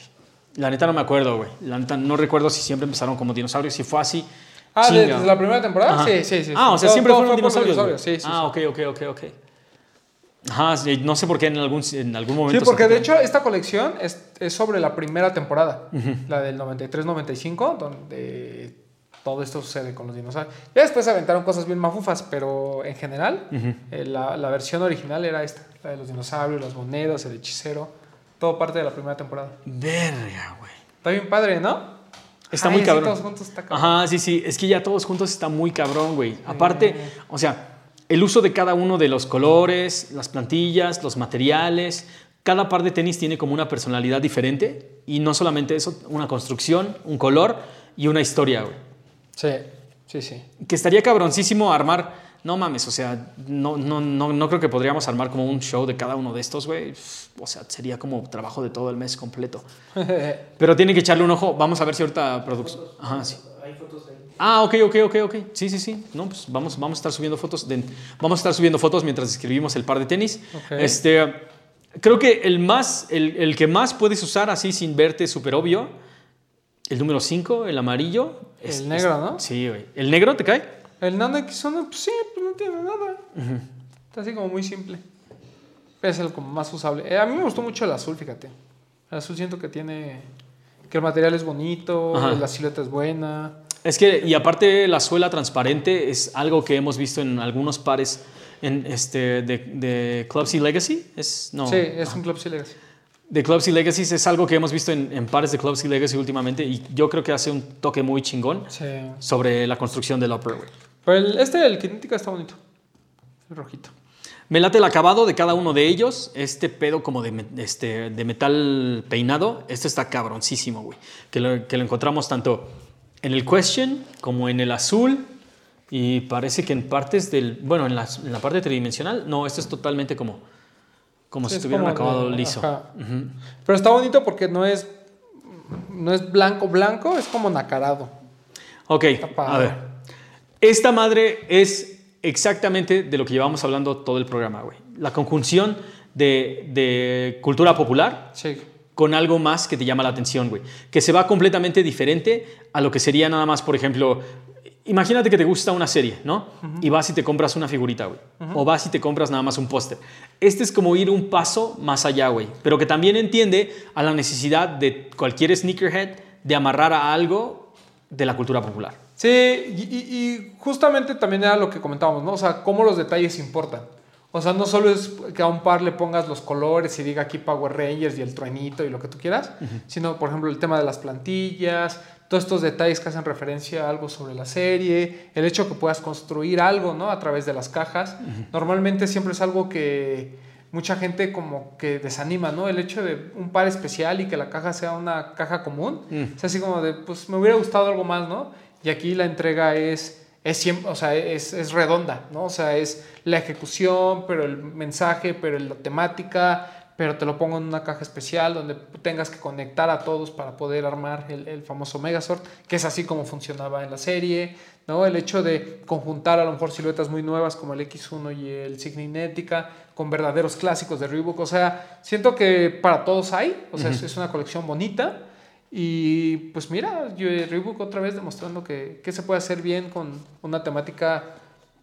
La neta no me acuerdo, güey. La neta no recuerdo si siempre empezaron como dinosaurios. Si fue así. Ah. ¿desde la primera temporada? Ajá. Sí, sí, sí. Ah, o sea, Todo- siempre fueron fue dinosaurios. güey. Sí, sí. ah, sí. ok, ok, ok, ok. Ajá, no sé por qué en algún, en algún momento. Sí, porque de hecho esta colección es, es sobre la primera temporada, la del 93-95, donde todo esto sucede con los dinosaurios. Ya después aventaron cosas bien mafufas, pero en general eh, la, la versión original era esta, la de los dinosaurios, las monedas, el hechicero, todo parte de la primera temporada. Verga, güey. Está bien padre, ¿no? Está Ay, muy cabrón. todos juntos está cabrón. Ajá, sí, sí. Es que ya todos juntos está muy cabrón, güey. Aparte, o sea, el uso de cada uno de los colores, las plantillas, los materiales. Cada par de tenis tiene como una personalidad diferente. Y no solamente eso, una construcción, un color y una historia, güey. Sí, sí, sí. Que estaría cabroncísimo armar. No mames, o sea, no, no, no, no creo que podríamos armar como un show de cada uno de estos, güey. O sea, sería como trabajo de todo el mes completo. Pero tiene que echarle un ojo. Vamos a ver si ahorita producción. Ajá, sí. Hay fotos ahí. Ah, ok, ok, ok, ok. Sí, sí, sí. No, pues vamos, vamos a estar subiendo fotos. de- vamos a estar subiendo fotos mientras escribimos el par de tenis. Este, creo que el más, el, el que más puedes usar así sin verte súper obvio El número 5, el amarillo. El negro, ¿no? Sí, güey. ¿El negro te cae? El Nano X1, pues sí, pues no tiene nada. Está así como muy simple. Es el como más usable. Eh, a mí me gustó mucho el azul, fíjate. El azul siento que tiene. que el material es bonito, Ajá. la silueta es buena. Es que, y aparte la suela transparente es algo que hemos visto en algunos pares en este, de, de Clubs y Legacy. Es, no, sí, es un Club Legacy. de Clubs y Legacy es algo que hemos visto en, en pares de Clubs y Legacy últimamente y yo creo que hace un toque muy chingón Sí. sobre la construcción del upper. Pero el, este, el Kinetica, está bonito. El rojito. Me late el acabado de cada uno de ellos. Este pedo como de, este, de metal peinado. Este está cabroncísimo, güey. Que lo, que lo encontramos tanto en el Question como en el azul. Y parece que en partes del... Bueno, en la, en la parte tridimensional. No, esto es totalmente como... Como si Es estuviera un acabado de- liso. Pero está bonito porque no es. No es blanco, blanco, es como nacarado. Ok, a ver. Esta madre es exactamente de lo que llevamos hablando todo el programa, güey. La conjunción de, de cultura popular Sí. con algo más que te llama la atención, güey. Que se va completamente diferente a lo que sería nada más, por ejemplo, imagínate que te gusta una serie, ¿no? Y vas y te compras una figurita, güey. O vas y te compras nada más un póster. Este es como ir un paso más allá, güey. Pero que también entiende a la necesidad de cualquier sneakerhead de amarrar a algo de la cultura popular. Sí, y, y- y justamente también era lo que comentábamos, ¿no? O sea, cómo los detalles importan. O sea, no solo es que a un par le pongas los colores y diga aquí Power Rangers y el truenito y lo que tú quieras, sino, por ejemplo, el tema de las plantillas, todos estos detalles que hacen referencia a algo sobre la serie, el hecho que puedas construir algo, ¿no? A través de las cajas. Normalmente siempre es algo que mucha gente como que desanima, ¿no? El hecho de un par especial y que la caja sea una caja común, Mm. es así como de, pues me hubiera gustado algo más, ¿no? Y aquí la entrega es, es siempre, o sea, es, es redonda, ¿no? O sea, es la ejecución, pero el mensaje, pero la temática, pero te lo pongo en una caja especial donde tengas que conectar a todos para poder armar el, el famoso Megazord, que es así como funcionaba en la serie, ¿no? El hecho de conjuntar a lo mejor siluetas muy nuevas como el X1 y el Signinética con verdaderos clásicos de Reebok, o sea, siento que para todos hay, o sea, es- es una colección bonita. Y pues mira, yo, Reebok otra vez demostrando que, que se puede hacer bien con una temática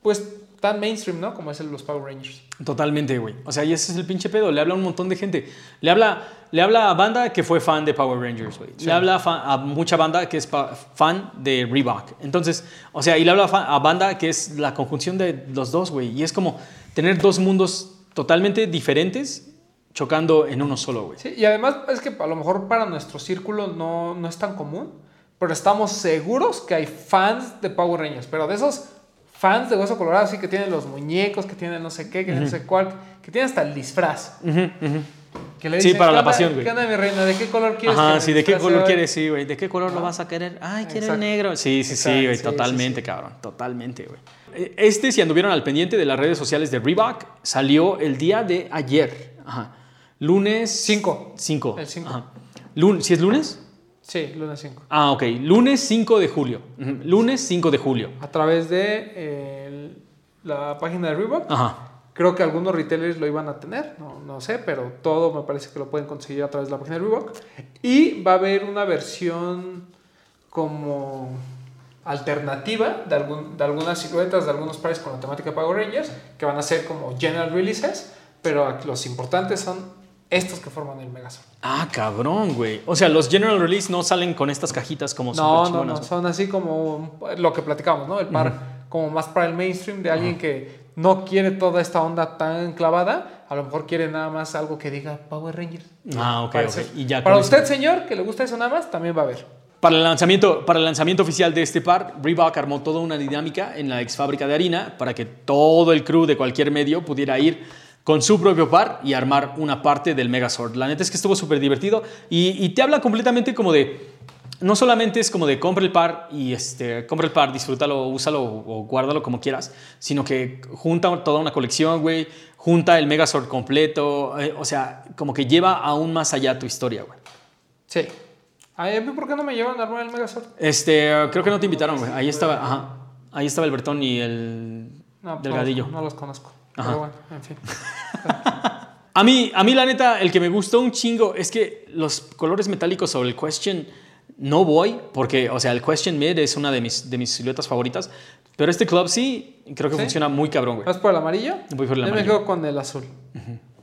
pues tan mainstream, ¿no? Como es el los Power Rangers. Totalmente, güey. O sea, y ese es el pinche pedo. Le habla a un montón de gente. Le habla, le habla a banda que fue fan de Power Rangers, güey. Sí. Le habla a, fa- a mucha banda que es pa- fan de Reebok. Entonces, o sea, y le habla a, fa- a banda que es la conjunción de los dos, güey. Y es como tener dos mundos totalmente diferentes chocando en uno solo, güey. Sí, y además es que a lo mejor para nuestro círculo no, no es tan común, pero estamos seguros que hay fans de Power Rangers, pero de esos fans de Hueso Colorado, así que tienen los muñecos, que tienen no sé qué, que no sé cuál, que tienen hasta el disfraz. Ujú, ujú. Que le Sí, dicen, para "¿Qué la pasión, güey. ¿Qué onda, mi reina? ¿De qué color quieres Ajá, sí, ¿de qué color hoy?" quieres? Sí, güey. ¿De qué color lo vas a querer? Ay, quiero el negro. Sí, sí, Exacto, sí, güey. sí, Totalmente, sí, cabrón. Totalmente, güey. Eh, Este, si anduvieron al pendiente de las redes sociales de Reebok, salió el día de ayer. Ajá. Lunes. Cinco. 5. El. ¿Si es lunes? Sí, lunes 5. Ah, ok. Lunes 5 de julio. Lunes 5 de julio. A través de eh, la página de Reebok. Ajá. Creo que algunos retailers lo iban a tener, no, no sé, pero todo me parece que lo pueden conseguir a través de la página de Reebok. Y va a haber una versión como alternativa de, algún, de algunas siluetas, de algunos pares con la temática Power Rangers, que van a ser como general releases, pero los importantes son estos que forman el Megazord. Ah, cabrón, güey. O sea, los General Release no salen con estas cajitas como No, no, no, son así como lo que platicamos, ¿no? El par como más para el mainstream de alguien que no quiere toda esta onda tan clavada, a lo mejor quiere nada más algo que diga Power Rangers. Ah, ok, Para, ok. eso- Y ya para usted, eso- señor, que le gusta eso nada más, también va a haber. Para el, lanzamiento, para el lanzamiento oficial de este par, Reebok armó toda una dinámica en la ex fábrica de harina para que todo el crew de cualquier medio pudiera ir con su propio par y armar una parte del Megazord. La neta es que estuvo súper divertido y, y te habla completamente como de... No solamente es como de compra el par y este, compra el par, disfrútalo, úsalo o guárdalo como quieras, sino que junta toda una colección, güey, junta el Megazord completo, eh, o sea, como que lleva aún más allá tu historia, güey. Sí. Ay, ¿por qué no me llevan a armar el Megazord? Este, creo que no te invitaron, güey. Ahí estaba, ajá. Ahí estaba el Bertón y el No, pues Delgadillo. No, no los conozco. Ajá. Pero bueno, en fin. A mí, a mí, la neta, el que me gustó un chingo es que los colores metálicos sobre el Question no voy porque, o sea, el Question Mid es una de mis, de mis siluetas favoritas. Pero este club sí, creo que ¿Sí? funciona muy cabrón, güey. ¿Vas por el amarillo? Voy por el Yo me amarillo. quedo con el azul.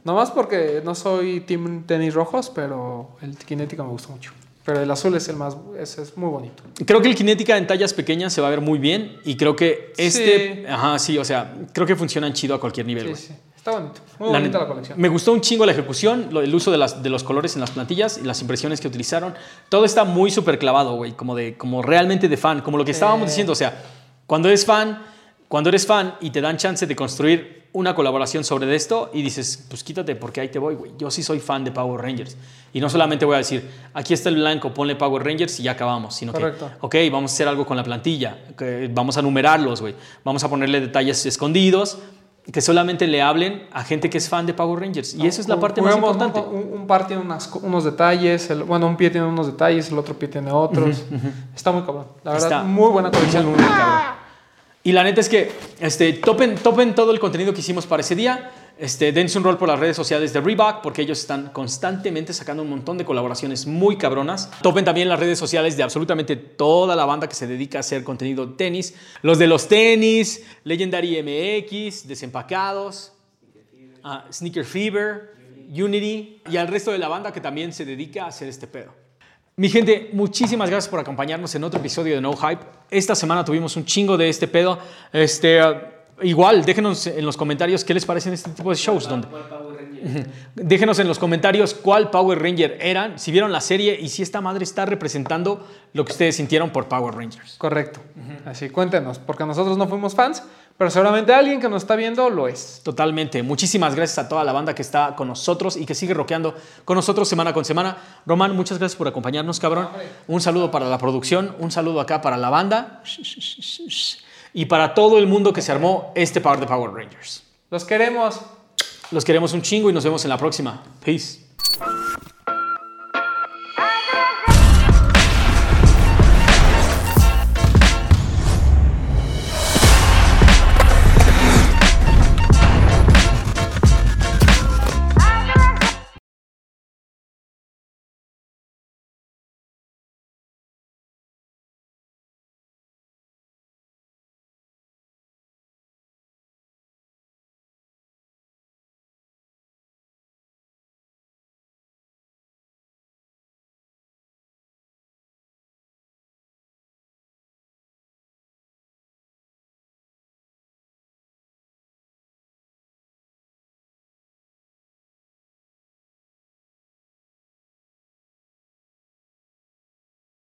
Nomás porque no soy team tenis rojos, pero el kinético me gusta mucho. Pero el azul es el más, ese es muy bonito. Creo que el Kinética en tallas pequeñas se va a ver muy bien y creo que este, Sí. ajá, sí, o sea, creo que funcionan chido a cualquier nivel, Sí, sí. Está bonito. Muy La bonita la colección. Me gustó un chingo la ejecución, el uso de, las, de los colores en las plantillas y las impresiones que utilizaron. Todo está muy súper clavado, güey, como, de, como realmente de fan, como lo que estábamos diciendo. O sea, cuando eres fan, cuando eres fan y te dan chance de construir una colaboración sobre esto y dices, pues quítate porque ahí te voy, güey. Yo sí soy fan de Power Rangers. Y no solamente voy a decir, aquí está el blanco, ponle Power Rangers y ya acabamos, sino Correcto. que, ok, vamos a hacer algo con la plantilla, que vamos a numerarlos, güey. Vamos a ponerle detalles escondidos que solamente le hablen a gente que es fan de Power Rangers. Y esa es la parte más ¿no? importante. Un, un par tiene unas unos detalles, el- bueno, un pie tiene unos detalles, el otro pie tiene otros. Está muy cabrón. La verdad, Está muy buena colección. muy, muy cabrón. Y la neta es que este, topen, topen todo el contenido que hicimos para ese día. Este, dense un rol por las redes sociales de Reebok porque ellos están constantemente sacando un montón de colaboraciones muy cabronas. Topen también las redes sociales de absolutamente toda la banda que se dedica a hacer contenido de tenis. Los de los tenis, Legendary MX, Desempacados, ah, Sneaker Fever, Unity y al resto de la banda que también se dedica a hacer este pedo. Mi gente, muchísimas gracias por acompañarnos en otro episodio de No Hype. Esta semana tuvimos un chingo de este pedo. Este, igual, déjenos en los comentarios qué les parecen este tipo de shows. Donde. déjenos en los comentarios cuál Power Ranger eran, si vieron la serie y si esta madre está representando lo que ustedes sintieron por Power Rangers. Correcto. Así, cuéntenos, porque nosotros no fuimos fans, pero seguramente alguien que nos está viendo lo es. Totalmente. Muchísimas gracias a toda la banda que está con nosotros y que sigue rockeando con nosotros semana con semana. Román, muchas gracias por acompañarnos, cabrón. Un saludo para la producción, un saludo acá para la banda y para todo el mundo que se armó este par de Power Rangers. Los queremos. Los queremos un chingo y nos vemos en la próxima. Peace.